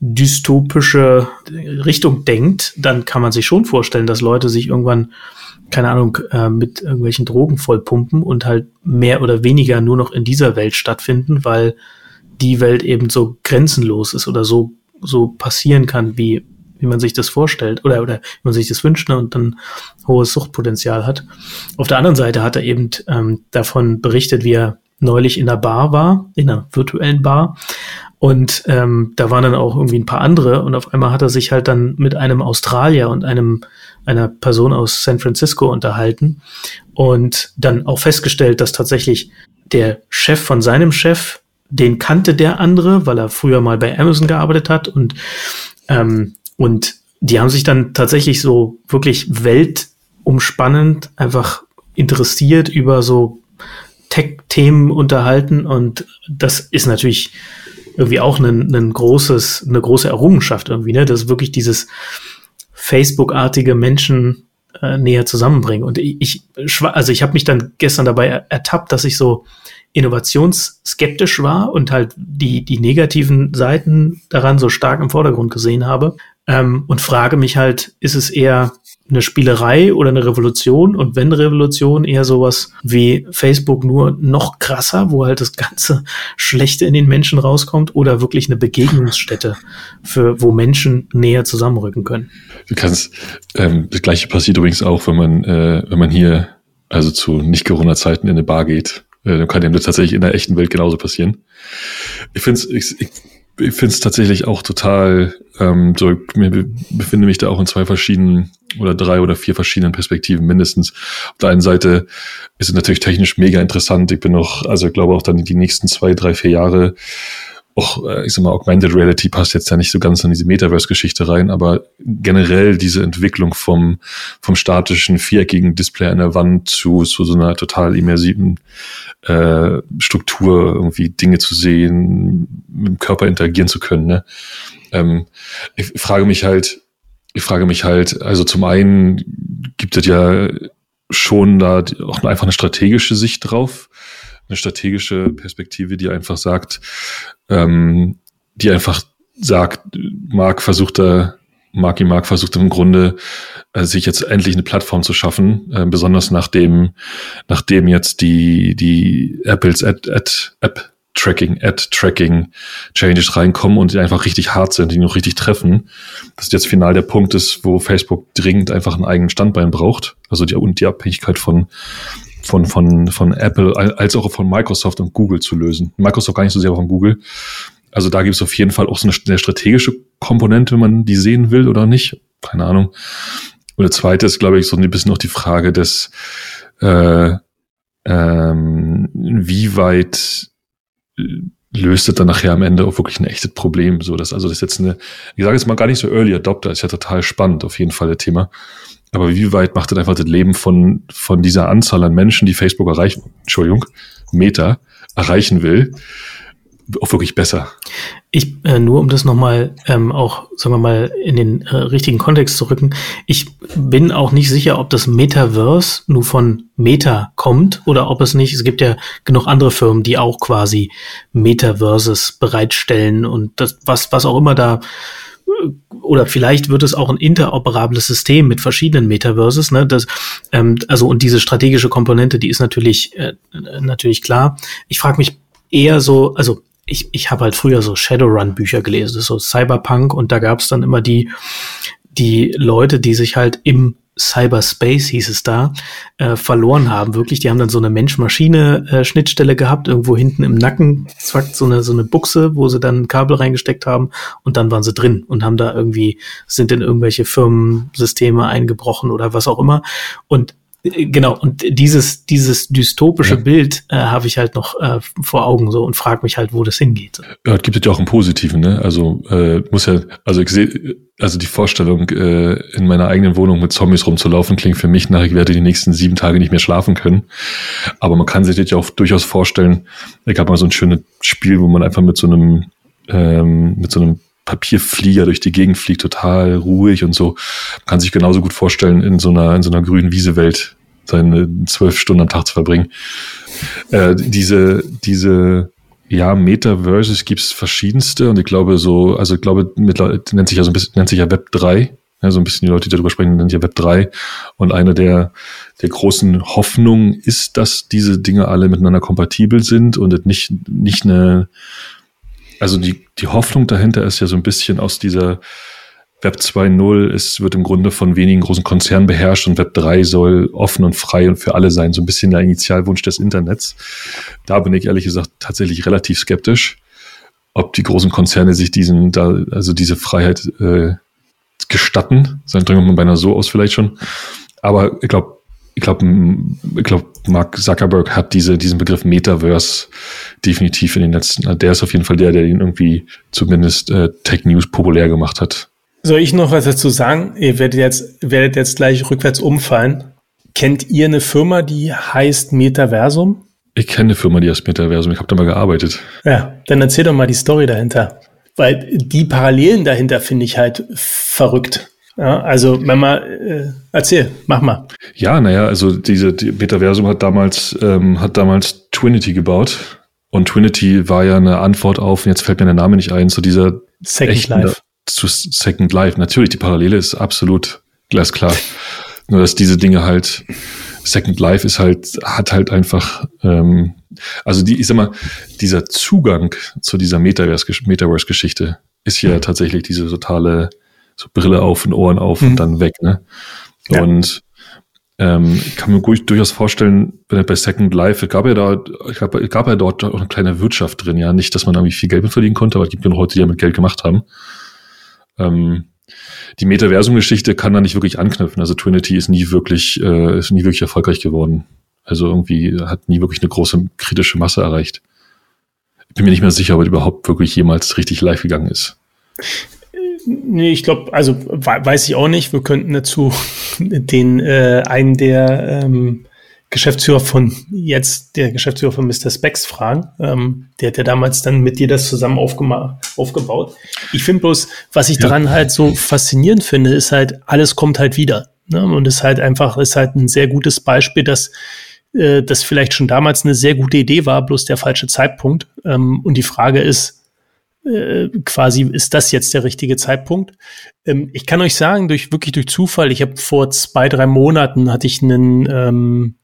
dystopische Richtung denkt, dann kann man sich schon vorstellen, dass Leute sich irgendwann keine Ahnung, äh, mit irgendwelchen Drogen vollpumpen und halt mehr oder weniger nur noch in dieser Welt stattfinden, weil die Welt eben so grenzenlos ist oder so, so passieren kann, wie, wie man sich das vorstellt oder, oder wie man sich das wünscht ne, und dann hohes Suchtpotenzial hat. Auf der anderen Seite hat er eben ähm, davon berichtet, wie er neulich in der Bar war, in einer virtuellen Bar. Und ähm, da waren dann auch irgendwie ein paar andere und auf einmal hat er sich halt dann mit einem Australier und einem einer Person aus San Francisco unterhalten und dann auch festgestellt, dass tatsächlich der Chef von seinem Chef, den kannte der andere, weil er früher mal bei Amazon gearbeitet hat und ähm, und die haben sich dann tatsächlich so wirklich weltumspannend einfach interessiert über so Tech-Themen unterhalten und das ist natürlich irgendwie auch ein, ein großes, eine große Errungenschaft irgendwie, ne? Das ist wirklich dieses Facebook-artige Menschen äh, näher zusammenbringen. Und ich, ich also ich habe mich dann gestern dabei ertappt, dass ich so innovationsskeptisch war und halt die, die negativen Seiten daran so stark im Vordergrund gesehen habe. Ähm, und frage mich halt, ist es eher eine Spielerei oder eine Revolution und wenn Revolution eher sowas wie Facebook nur noch krasser, wo halt das ganze Schlechte in den Menschen rauskommt oder wirklich eine Begegnungsstätte für wo Menschen näher zusammenrücken können. Du kannst ähm, das gleiche passiert übrigens auch, wenn man äh, wenn man hier also zu nicht Corona Zeiten in eine Bar geht, äh, dann kann dem das tatsächlich in der echten Welt genauso passieren. Ich finde es ich, ich ich finde es tatsächlich auch total, ähm, so, ich befinde mich da auch in zwei verschiedenen oder drei oder vier verschiedenen Perspektiven mindestens. Auf der einen Seite ist es natürlich technisch mega interessant. Ich bin noch, also ich glaube auch dann die nächsten zwei, drei, vier Jahre auch, äh, ich sag mal, Augmented Reality passt jetzt ja nicht so ganz in diese Metaverse-Geschichte rein, aber generell diese Entwicklung vom, vom statischen, viereckigen Display an der Wand zu, zu so einer total immersiven äh, Struktur, irgendwie Dinge zu sehen, mit dem Körper interagieren zu können. Ne? Ähm, ich frage mich halt, ich frage mich halt, also zum einen gibt es ja schon da auch einfach eine strategische Sicht drauf eine strategische Perspektive, die einfach sagt, ähm, die einfach sagt, Mark versucht da, Marky Mark versucht im Grunde, äh, sich jetzt endlich eine Plattform zu schaffen, äh, besonders nachdem, nachdem jetzt die, die Apples Ad, Ad, App Tracking, Ad-Tracking Changes reinkommen und die einfach richtig hart sind, die noch richtig treffen. Das jetzt final der Punkt ist, wo Facebook dringend einfach einen eigenen Standbein braucht. Also die, und die Abhängigkeit von, von, von, von Apple als auch von Microsoft und Google zu lösen. Microsoft gar nicht so sehr von Google. Also da gibt es auf jeden Fall auch so eine, eine strategische Komponente, wenn man die sehen will oder nicht. Keine Ahnung. Und der zweite ist, glaube ich, so ein bisschen noch die Frage des, äh, ähm, wie weit äh, löst es dann nachher am Ende auch wirklich ein echtes Problem. So, dass also das ist jetzt eine, ich sage jetzt mal gar nicht so Early Adopter, ist ja total spannend, auf jeden Fall der Thema. Aber wie weit macht das einfach das Leben von, von dieser Anzahl an Menschen, die Facebook erreichen, Entschuldigung, Meta erreichen will, auch wirklich besser. Ich, äh, nur um das nochmal ähm, auch, sagen wir mal, in den äh, richtigen Kontext zu rücken, ich bin auch nicht sicher, ob das Metaverse nur von Meta kommt oder ob es nicht, es gibt ja genug andere Firmen, die auch quasi Metaverses bereitstellen und das, was, was auch immer da oder vielleicht wird es auch ein interoperables System mit verschiedenen Metaverses. Ne? Das, ähm, also und diese strategische Komponente, die ist natürlich äh, natürlich klar. Ich frage mich eher so, also ich, ich habe halt früher so Shadowrun-Bücher gelesen, so Cyberpunk und da gab es dann immer die die Leute, die sich halt im Cyberspace hieß es da, äh, verloren haben. Wirklich, die haben dann so eine Mensch-Maschine-Schnittstelle gehabt, irgendwo hinten im Nacken, zack, so eine, so eine Buchse, wo sie dann ein Kabel reingesteckt haben und dann waren sie drin und haben da irgendwie, sind in irgendwelche Firmensysteme eingebrochen oder was auch immer. Und äh, Genau, und dieses, dieses dystopische ja. Bild äh, habe ich halt noch äh, vor Augen so und frage mich halt, wo das hingeht. Ja, es gibt ja auch einen positiven, ne? Also äh, muss ja, also ich sehe, also die Vorstellung, äh, in meiner eigenen Wohnung mit Zombies rumzulaufen, klingt für mich nach, ich werde die nächsten sieben Tage nicht mehr schlafen können. Aber man kann sich das ja auch durchaus vorstellen, ich gab mal so ein schönes Spiel, wo man einfach mit so einem, ähm, mit so einem Papierflieger durch die Gegend fliegt, total ruhig und so. Man kann sich genauso gut vorstellen, in so einer, in so einer grünen Wiesewelt seine zwölf Stunden am Tag zu verbringen. Äh, diese, diese, ja, Metaverses gibt es verschiedenste und ich glaube so, also ich glaube, nennt sich ja so ein bisschen, nennt sich ja Web 3. Ja, so ein bisschen die Leute, die darüber sprechen, nennt ja Web 3. Und eine der, der großen Hoffnungen ist, dass diese Dinge alle miteinander kompatibel sind und nicht, nicht eine, also die, die Hoffnung dahinter ist ja so ein bisschen aus dieser Web 2.0 ist, wird im Grunde von wenigen großen Konzernen beherrscht und Web 3 soll offen und frei und für alle sein. So ein bisschen der Initialwunsch des Internets. Da bin ich ehrlich gesagt tatsächlich relativ skeptisch, ob die großen Konzerne sich diesen, da, also diese Freiheit äh, gestatten. Dann drücken wir mal beinahe so aus vielleicht schon. Aber ich glaube, ich glaube, ich glaube, Mark Zuckerberg hat diese, diesen Begriff Metaverse definitiv in den letzten, der ist auf jeden Fall der, der ihn irgendwie zumindest äh, Tech News populär gemacht hat. Soll ich noch was dazu sagen? Ihr werdet jetzt, werdet jetzt gleich rückwärts umfallen. Kennt ihr eine Firma, die heißt Metaversum? Ich kenne eine Firma, die heißt Metaversum. Ich habe da mal gearbeitet. Ja, dann erzähl doch mal die Story dahinter. Weil die Parallelen dahinter finde ich halt verrückt. Ja, also, wenn man, äh, erzähl, mach mal. Ja, naja, also diese die Metaversum hat damals, ähm, hat damals Twinity gebaut. Und Twinity war ja eine Antwort auf, jetzt fällt mir der Name nicht ein, zu dieser Second echten, Life zu Second Life. Natürlich, die Parallele ist absolut glasklar. Nur, dass diese Dinge halt, Second Life ist halt, hat halt einfach, ähm, also die, ich sag mal, dieser Zugang zu dieser Metaverse-Geschichte ist hier tatsächlich diese totale, so Brille auf und Ohren auf mhm. und dann weg, ne? Ja. Und ähm, ich kann mir durchaus vorstellen, wenn bei Second Life, gab ja da, gab, gab ja dort auch eine kleine Wirtschaft drin, ja. Nicht, dass man irgendwie viel Geld mit verdienen konnte, aber es gibt ja noch Leute, die ja mit Geld gemacht haben ähm, die Metaversum-Geschichte kann da nicht wirklich anknüpfen. Also Trinity ist nie wirklich, äh, ist nie wirklich erfolgreich geworden. Also irgendwie hat nie wirklich eine große kritische Masse erreicht. Ich bin mir nicht mehr sicher, ob er überhaupt wirklich jemals richtig live gegangen ist. Nee, ich glaube, also weiß ich auch nicht. Wir könnten dazu den äh, einen der ähm, Geschäftsführer von jetzt, der Geschäftsführer von Mr. Specs fragen. Ähm, der hat ja damals dann mit dir das zusammen aufgebaut. Ich finde bloß, was ich ja. daran halt so faszinierend finde, ist halt, alles kommt halt wieder. Ne? Und ist halt einfach, ist halt ein sehr gutes Beispiel, dass äh, das vielleicht schon damals eine sehr gute Idee war, bloß der falsche Zeitpunkt. Ähm, und die Frage ist, äh, quasi, ist das jetzt der richtige Zeitpunkt? Ähm, ich kann euch sagen, durch wirklich durch Zufall, ich habe vor zwei, drei Monaten hatte ich einen ähm,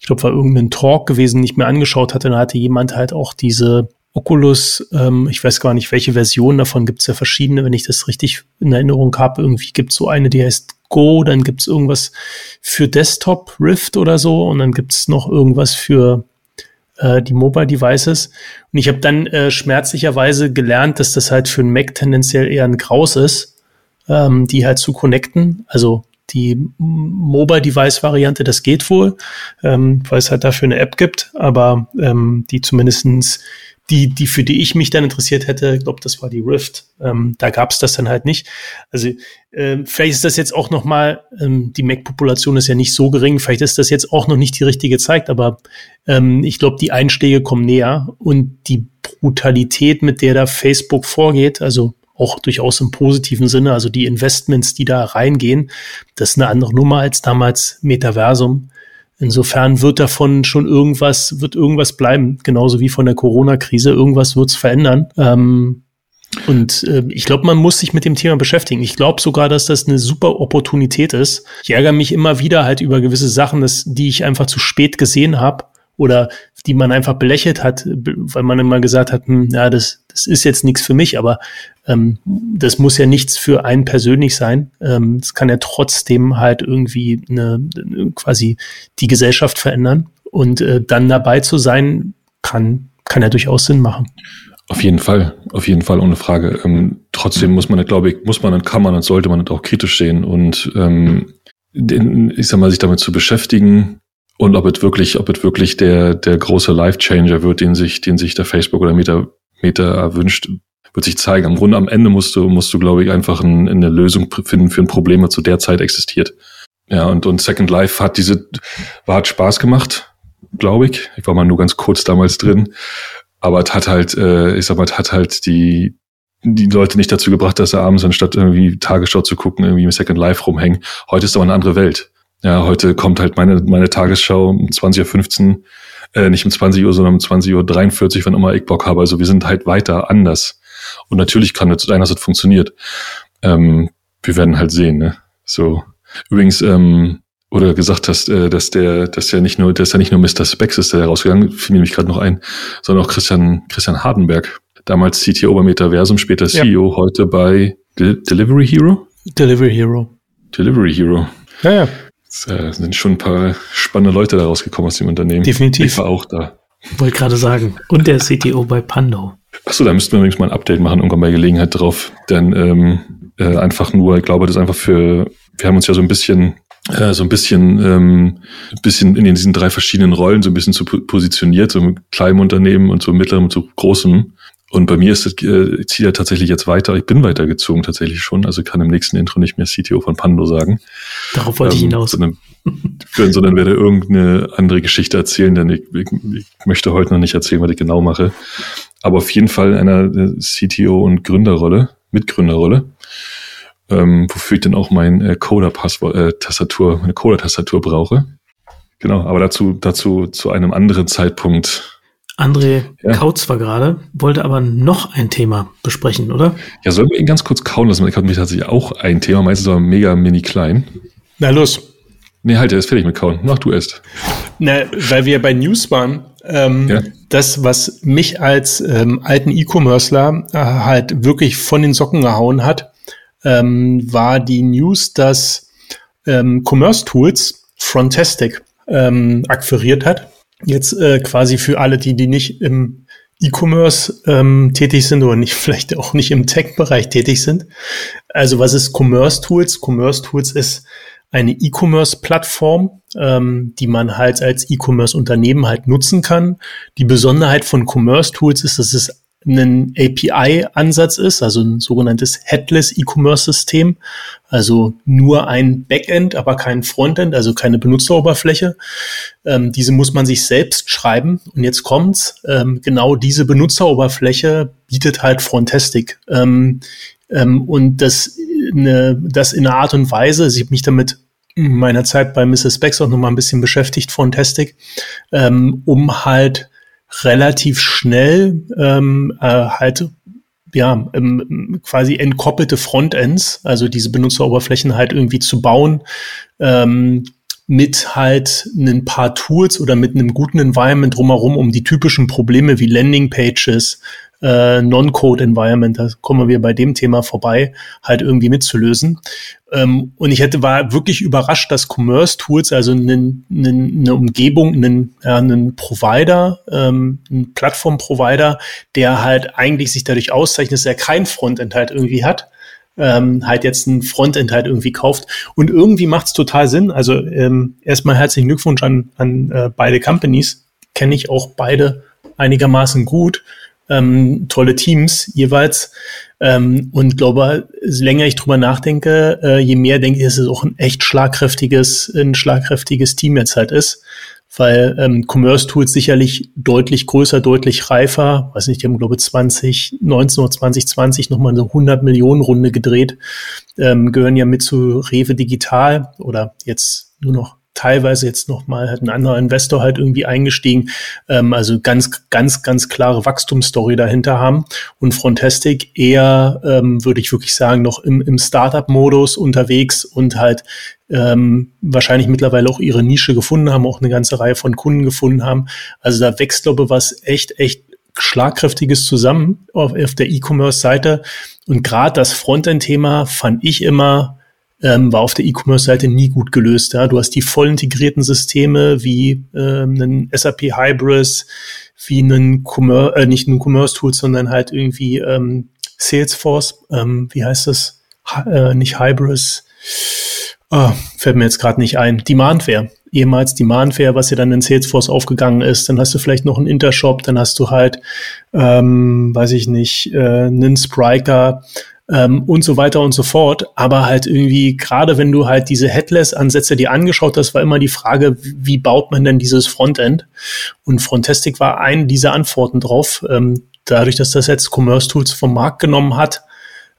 ich glaube, war irgendein Talk gewesen, nicht mehr angeschaut hatte, dann hatte jemand halt auch diese Oculus, ähm, ich weiß gar nicht, welche Version davon gibt es ja verschiedene, wenn ich das richtig in Erinnerung habe. Irgendwie gibt es so eine, die heißt Go, dann gibt es irgendwas für Desktop Rift oder so und dann gibt es noch irgendwas für äh, die Mobile Devices. Und ich habe dann äh, schmerzlicherweise gelernt, dass das halt für einen Mac tendenziell eher ein Graus ist, ähm, die halt zu connecten. Also die Mobile-Device-Variante, das geht wohl, ähm, weil es halt dafür eine App gibt, aber ähm, die zumindestens die, die für die ich mich dann interessiert hätte, ich glaube, das war die Rift, ähm, da gab es das dann halt nicht. Also ähm, vielleicht ist das jetzt auch noch mal, ähm, die Mac-Population ist ja nicht so gering, vielleicht ist das jetzt auch noch nicht die richtige Zeit, aber ähm, ich glaube, die Einschläge kommen näher. Und die Brutalität, mit der da Facebook vorgeht, also auch durchaus im positiven Sinne, also die Investments, die da reingehen, das ist eine andere Nummer als damals Metaversum. Insofern wird davon schon irgendwas, wird irgendwas bleiben, genauso wie von der Corona-Krise. Irgendwas wird es verändern. Ähm, und äh, ich glaube, man muss sich mit dem Thema beschäftigen. Ich glaube sogar, dass das eine super Opportunität ist. Ich ärgere mich immer wieder halt über gewisse Sachen, dass, die ich einfach zu spät gesehen habe oder die man einfach belächelt hat, weil man immer gesagt hat, hm, ja, das, das ist jetzt nichts für mich, aber ähm, das muss ja nichts für einen persönlich sein. Es ähm, kann ja trotzdem halt irgendwie eine, quasi die Gesellschaft verändern und äh, dann dabei zu sein, kann, kann ja durchaus Sinn machen. Auf jeden Fall, auf jeden Fall, ohne Frage. Ähm, trotzdem muss man, glaube ich, muss man und kann man und sollte man auch kritisch sehen und ähm, den, ich sag mal, sich damit zu beschäftigen und ob es wirklich, ob es wirklich der, der große Life-Changer wird, den sich, den sich der Facebook oder Meta, Meta erwünscht, wird sich zeigen. Am Grunde, am Ende musst du, musst du, glaube ich, einfach ein, eine Lösung finden für ein Problem, was zu der Zeit existiert. Ja, und, und Second Life hat diese, war, hat Spaß gemacht, glaube ich. Ich war mal nur ganz kurz damals drin. Aber es hat halt, äh, ich sag mal, es hat halt die, die Leute nicht dazu gebracht, dass sie abends anstatt irgendwie Tagesschau zu gucken, irgendwie im Second Life rumhängen. Heute ist aber eine andere Welt. Ja, heute kommt halt meine, meine Tagesschau um 20.15 Uhr, äh, nicht um 20 Uhr, sondern um 20.43 Uhr, wann immer ich Bock habe. Also wir sind halt weiter anders. Und natürlich kann es sein, dass es funktioniert. Ähm, wir werden halt sehen, ne? So. Übrigens, ähm, oder gesagt hast, äh, dass der, dass ja nicht nur, dass ja nicht nur Mr. Spex ist, der rausgegangen, fiel mir nämlich gerade noch ein, sondern auch Christian, Christian Hardenberg. Damals CTO bei Metaversum, später CEO, ja. heute bei De Delivery Hero? Delivery Hero. Delivery Hero. Ja, ja. Es äh, sind schon ein paar spannende Leute da rausgekommen aus dem Unternehmen. Definitiv. Ich war auch da. Wollte gerade sagen. Und der CTO bei Pando. Achso, da müssten wir übrigens mal ein Update machen, irgendwann bei Gelegenheit drauf. Denn ähm, äh, einfach nur, ich glaube, das ist einfach für, wir haben uns ja so ein bisschen äh, so ein bisschen, ähm, bisschen in diesen drei verschiedenen Rollen so ein bisschen zu positioniert, so mit kleinem Unternehmen und so mittlerem und so großem. Und bei mir ist das äh, Ziel ja tatsächlich jetzt weiter. Ich bin weitergezogen tatsächlich schon. Also kann im nächsten Intro nicht mehr CTO von Pando sagen. Darauf wollte ähm, ich hinaus. Sondern, sondern werde irgendeine andere Geschichte erzählen, denn ich, ich, ich möchte heute noch nicht erzählen, was ich genau mache. Aber auf jeden Fall einer äh, CTO und Gründerrolle, Mitgründerrolle ähm, wofür ich dann auch mein äh, Coder-Passwort, äh, Tastatur, meine Coder-Tastatur brauche. Genau, aber dazu, dazu zu einem anderen Zeitpunkt. André ja. kaut zwar gerade, wollte aber noch ein Thema besprechen, oder? Ja, sollen wir ihn ganz kurz kauen lassen? Ich habe mich tatsächlich auch ein Thema, meistens aber mega mini klein. Na los. Nee, halt, er ist fertig mit kauen. Mach du erst. Na, weil wir bei News waren, ähm, ja. das, was mich als ähm, alten E-Commercer äh, halt wirklich von den Socken gehauen hat, ähm, war die News, dass ähm, Commerce Tools Frontastic ähm, akquiriert hat. Jetzt äh, quasi für alle, die, die nicht im E-Commerce ähm, tätig sind oder nicht vielleicht auch nicht im Tech-Bereich tätig sind. Also was ist Commerce Tools? Commerce Tools ist eine E-Commerce-Plattform, ähm, die man halt als E-Commerce-Unternehmen halt nutzen kann. Die Besonderheit von Commerce Tools ist, dass es ein API-Ansatz ist, also ein sogenanntes Headless E-Commerce-System, also nur ein Backend, aber kein Frontend, also keine Benutzeroberfläche. Ähm, diese muss man sich selbst schreiben. Und jetzt kommt's, ähm, genau diese Benutzeroberfläche bietet halt Frontastic. Ähm, ähm und das, eine, das in einer Art und Weise, also ich mich damit in meiner Zeit bei Mrs. Specs auch noch mal ein bisschen beschäftigt, Frontastic, ähm, um halt relativ schnell ähm, äh, halt ja, ähm, quasi entkoppelte Frontends, also diese Benutzeroberflächen halt irgendwie zu bauen, ähm, mit halt ein paar Tools oder mit einem guten Environment drumherum, um die typischen Probleme wie Landing Pages, äh, Non-Code-Environment, da kommen wir bei dem Thema vorbei, halt irgendwie mitzulösen. Ähm, und ich hätte war wirklich überrascht, dass Commerce Tools, also eine, eine Umgebung, einen, ja, einen Provider, ähm, ein Plattform-Provider, der halt eigentlich sich dadurch auszeichnet, dass er kein Frontend halt irgendwie hat, ähm, halt jetzt ein Frontend halt irgendwie kauft. Und irgendwie macht es total Sinn. Also ähm, erstmal herzlichen Glückwunsch an, an äh, beide Companies. Kenne ich auch beide einigermaßen gut ähm, tolle Teams jeweils. Ähm, und glaube, je länger ich drüber nachdenke, äh, je mehr denke ich, dass es auch ein echt schlagkräftiges, ein schlagkräftiges Team jetzt halt ist. Weil ähm, Commerce Tools sicherlich deutlich größer, deutlich reifer, weiß nicht, die haben glaube ich 2019 oder 2020 nochmal eine 100 Millionen Runde gedreht, ähm, gehören ja mit zu Rewe Digital oder jetzt nur noch teilweise jetzt nochmal hat ein anderer Investor halt irgendwie eingestiegen, ähm, also ganz, ganz, ganz klare Wachstumsstory dahinter haben und Frontastic eher, ähm, würde ich wirklich sagen, noch im, im Startup-Modus unterwegs und halt ähm, wahrscheinlich mittlerweile auch ihre Nische gefunden haben, auch eine ganze Reihe von Kunden gefunden haben. Also da wächst, glaube ich, was echt, echt Schlagkräftiges zusammen auf, auf der E-Commerce-Seite. Und gerade das Frontend-Thema fand ich immer ähm, war auf der E-Commerce-Seite nie gut gelöst. Ja? Du hast die voll integrierten Systeme wie ähm, einen SAP Hybris, wie einen Commerce, äh, nicht ein Commerce-Tool, sondern halt irgendwie ähm, Salesforce, ähm, wie heißt das? Hi, äh, nicht Hybris, oh, fällt mir jetzt gerade nicht ein. Demandware, ehemals Demandware, was ja dann in Salesforce aufgegangen ist. Dann hast du vielleicht noch einen Intershop, dann hast du halt, ähm, weiß ich nicht, äh, einen Spriker, ähm, und so weiter und so fort. Aber halt irgendwie, gerade wenn du halt diese Headless-Ansätze dir angeschaut hast, war immer die Frage, wie baut man denn dieses Frontend? Und Frontastic war eine dieser Antworten drauf. Ähm, dadurch, dass das jetzt Commerce Tools vom Markt genommen hat,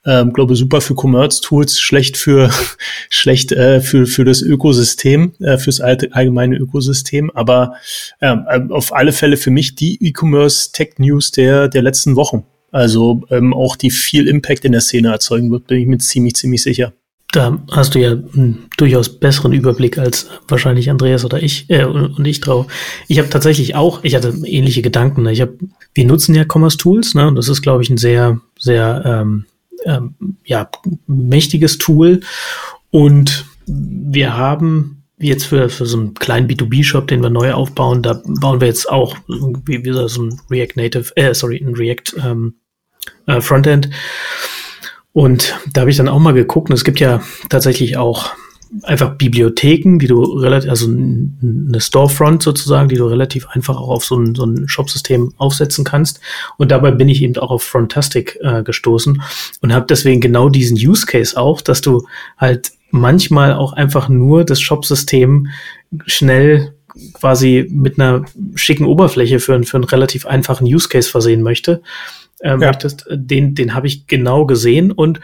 ähm, glaube super für Commerce Tools, schlecht für schlecht äh, für für das Ökosystem, äh, fürs allgemeine Ökosystem. Aber äh, auf alle Fälle für mich die E-Commerce Tech News der der letzten Wochen. Also ähm, auch die viel Impact in der Szene erzeugen wird, bin ich mir ziemlich, ziemlich sicher. Da hast du ja einen durchaus besseren Überblick als wahrscheinlich Andreas oder ich äh, und ich drauf. Ich habe tatsächlich auch, ich hatte ähnliche Gedanken. Ne? Ich habe, wir nutzen ja Commerce Tools, ne? Das ist, glaube ich, ein sehr, sehr ähm, ähm, ja mächtiges Tool. Und wir haben jetzt für, für so einen kleinen B2B-Shop, den wir neu aufbauen, da bauen wir jetzt auch wie, wie so ein React Native, äh, sorry, ein React ähm, äh, Frontend. Und da habe ich dann auch mal geguckt, und es gibt ja tatsächlich auch einfach Bibliotheken, die du relativ, also eine Storefront sozusagen, die du relativ einfach auch auf so ein, so ein Shop-System aufsetzen kannst. Und dabei bin ich eben auch auf Frontastic äh, gestoßen und habe deswegen genau diesen Use Case auch, dass du halt manchmal auch einfach nur das Shop-System schnell quasi mit einer schicken Oberfläche für, für einen relativ einfachen Use Case versehen möchte äh, ja. möchtest, den, den habe ich genau gesehen und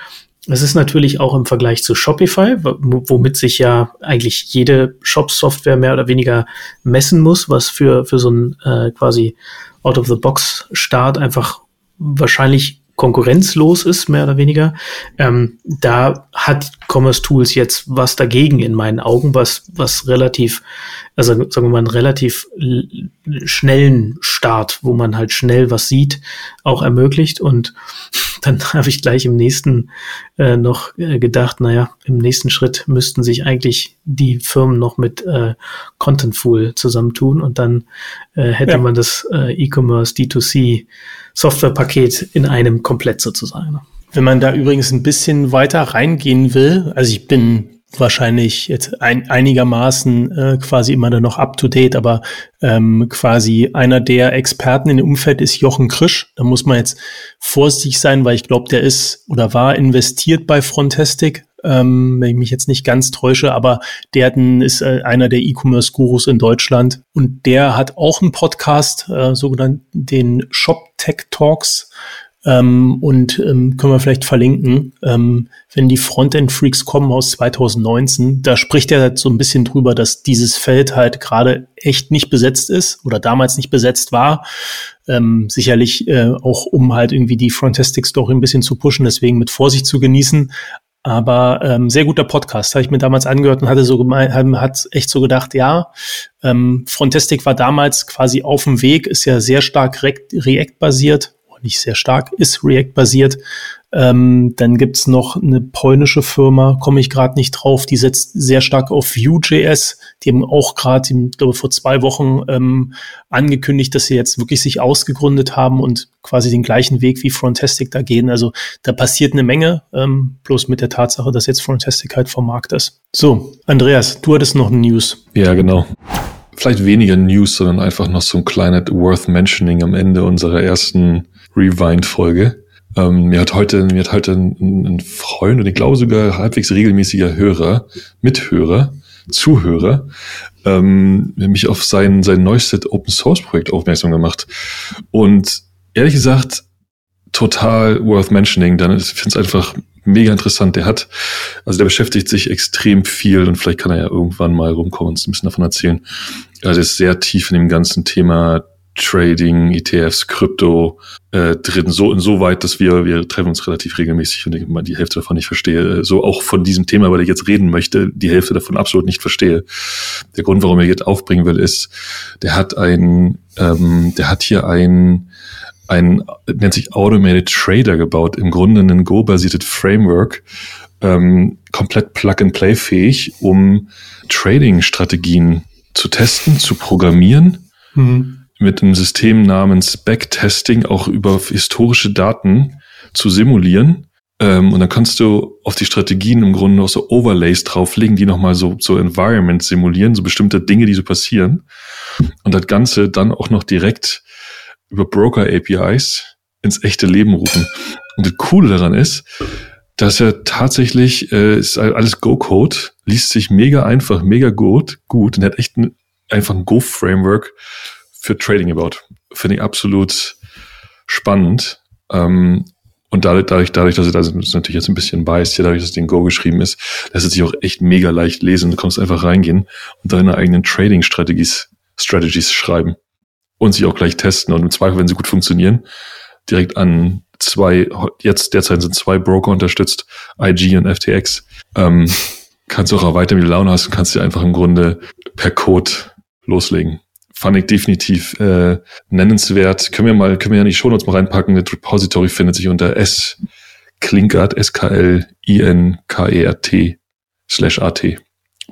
es ist natürlich auch im Vergleich zu Shopify, womit sich ja eigentlich jede Shop-Software mehr oder weniger messen muss, was für, für so ein äh, quasi Out-of-the-Box-Start einfach wahrscheinlich konkurrenzlos ist, mehr oder weniger. Ähm, da hat Commerce Tools jetzt was dagegen in meinen Augen, was, was relativ, also sagen wir mal, einen relativ schnellen Start, wo man halt schnell was sieht, auch ermöglicht. Und dann habe ich gleich im nächsten äh, noch äh, gedacht, naja, im nächsten Schritt müssten sich eigentlich die Firmen noch mit äh, Contentful zusammentun und dann äh, hätte ja. man das äh, E-Commerce D2C Softwarepaket in einem komplett sozusagen. Wenn man da übrigens ein bisschen weiter reingehen will, also ich bin wahrscheinlich jetzt ein, einigermaßen äh, quasi immer da noch up to date, aber ähm, quasi einer der Experten in dem Umfeld ist Jochen Krisch. Da muss man jetzt vorsichtig sein, weil ich glaube, der ist oder war investiert bei Frontastic, ähm, wenn ich mich jetzt nicht ganz täusche, aber der ist äh, einer der E-Commerce-Gurus in Deutschland und der hat auch einen Podcast, äh, sogenannten den Shop Tech Talks. Ähm, und ähm, können wir vielleicht verlinken, ähm, wenn die Frontend-Freaks kommen aus 2019, da spricht er halt so ein bisschen drüber, dass dieses Feld halt gerade echt nicht besetzt ist oder damals nicht besetzt war. Ähm, sicherlich äh, auch, um halt irgendwie die Frontastic-Story ein bisschen zu pushen, deswegen mit Vorsicht zu genießen. Aber ähm, sehr guter Podcast, habe ich mir damals angehört und hatte so gemeint, hat echt so gedacht, ja, ähm, Frontastic war damals quasi auf dem Weg, ist ja sehr stark React-basiert, nicht sehr stark, ist React-basiert. Ähm, dann gibt's noch eine polnische Firma, komme ich gerade nicht drauf, die setzt sehr stark auf Vue.js. Die haben auch gerade, ich glaube, vor zwei Wochen ähm, angekündigt, dass sie jetzt wirklich sich ausgegründet haben und quasi den gleichen Weg wie Frontastic da gehen. Also da passiert eine Menge, ähm, bloß mit der Tatsache, dass jetzt Frontastic halt vom Markt ist. So, Andreas, du hattest noch News. Ja, genau vielleicht weniger News, sondern einfach noch so ein kleiner Worth Mentioning am Ende unserer ersten Rewind-Folge. Ähm, mir hat heute, mir hat heute ein, ein Freund und ich glaube sogar halbwegs regelmäßiger Hörer, Mithörer, Zuhörer ähm, mich auf sein, sein neuestes Open Source Projekt aufmerksam gemacht. Und ehrlich gesagt, total worth mentioning. Dann ich finde es einfach mega interessant. Der hat, also der beschäftigt sich extrem viel und vielleicht kann er ja irgendwann mal rumkommen und uns ein bisschen davon erzählen. Also ist sehr tief in dem ganzen Thema Trading, ETFs, Krypto äh, drin, so insoweit, dass wir, wir treffen uns relativ regelmäßig und ich die Hälfte davon nicht verstehe. So auch von diesem Thema, weil ich jetzt reden möchte, die Hälfte davon absolut nicht verstehe. Der Grund, warum er jetzt aufbringen will, ist, der hat ein, ähm, der hat hier ein ein, nennt sich Automated Trader gebaut, im Grunde ein Go-basiertes Framework, ähm, komplett Plug-and-Play fähig, um Trading-Strategien zu testen, zu programmieren, mhm. Mit einem System namens Backtesting auch über historische Daten zu simulieren. Ähm, und dann kannst du auf die Strategien im Grunde noch so Overlays drauflegen, die nochmal so, so Environment simulieren, so bestimmte Dinge, die so passieren. Und das Ganze dann auch noch direkt über Broker-APIs ins echte Leben rufen. Und das Coole daran ist, dass er tatsächlich, äh, ist alles Go-Code, liest sich mega einfach, mega gut, gut und hat echt ein, einfach ein Go-Framework für Trading gebaut. Finde ich absolut spannend. Ähm, und dadurch, dadurch, dadurch, dass es das ist natürlich jetzt ein bisschen biased hier, dadurch, dass es in Go geschrieben ist, lässt es sich auch echt mega leicht lesen. Du kannst einfach reingehen und deine eigenen Trading-Strategies Strategies schreiben und sie auch gleich testen und im Zweifel, wenn sie gut funktionieren, direkt an zwei, jetzt derzeit sind zwei Broker unterstützt, IG und FTX. Ähm, kannst du auch erweitern, wie du Laune hast und kannst dir einfach im Grunde per Code loslegen. Fand ich definitiv äh, nennenswert. Können wir mal, können wir ja nicht schon uns mal reinpacken. Das Repository findet sich unter S Klinkert, S-K-L-I-N-K-E-R-T slash A-T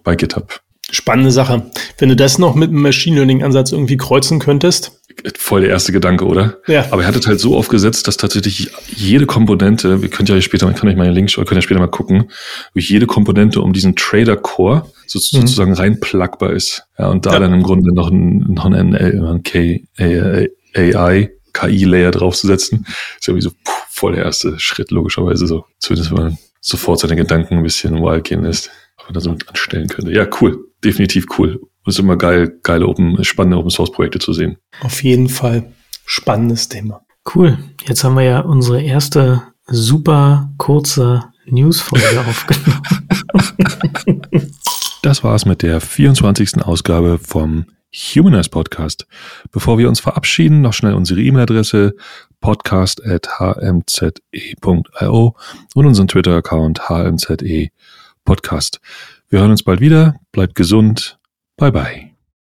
bei GitHub. Spannende Sache. Wenn du das noch mit einem Machine Learning Ansatz irgendwie kreuzen könntest. Voll der erste Gedanke, oder? Ja. Aber er hat es halt so aufgesetzt, dass tatsächlich jede Komponente, wir können ja später, man kann euch mal den Link schauen, können ja später mal gucken, wie jede Komponente um diesen Trader Core so, mhm. sozusagen rein plugbar ist. Ja, und da ja. dann im Grunde noch ein, noch ein, ein K, AI, KI-Layer draufzusetzen, ist ja wie so puh, voll der erste Schritt, logischerweise so. Zumindest wenn man sofort seine Gedanken ein bisschen wild gehen lässt, was man da so anstellen könnte. Ja, cool definitiv cool. Es ist immer geil, geile Open, spannende Open Source Projekte zu sehen. Auf jeden Fall. Spannendes Thema. Cool. Jetzt haben wir ja unsere erste super kurze News-Folge aufgenommen. Das war's mit der 24. Ausgabe vom Humanize Podcast. Bevor wir uns verabschieden, noch schnell unsere E-Mail-Adresse podcast.hmze.io und unseren Twitter-Account hmze podcast. Wir hören uns bald wieder. Bleibt gesund. Bye bye.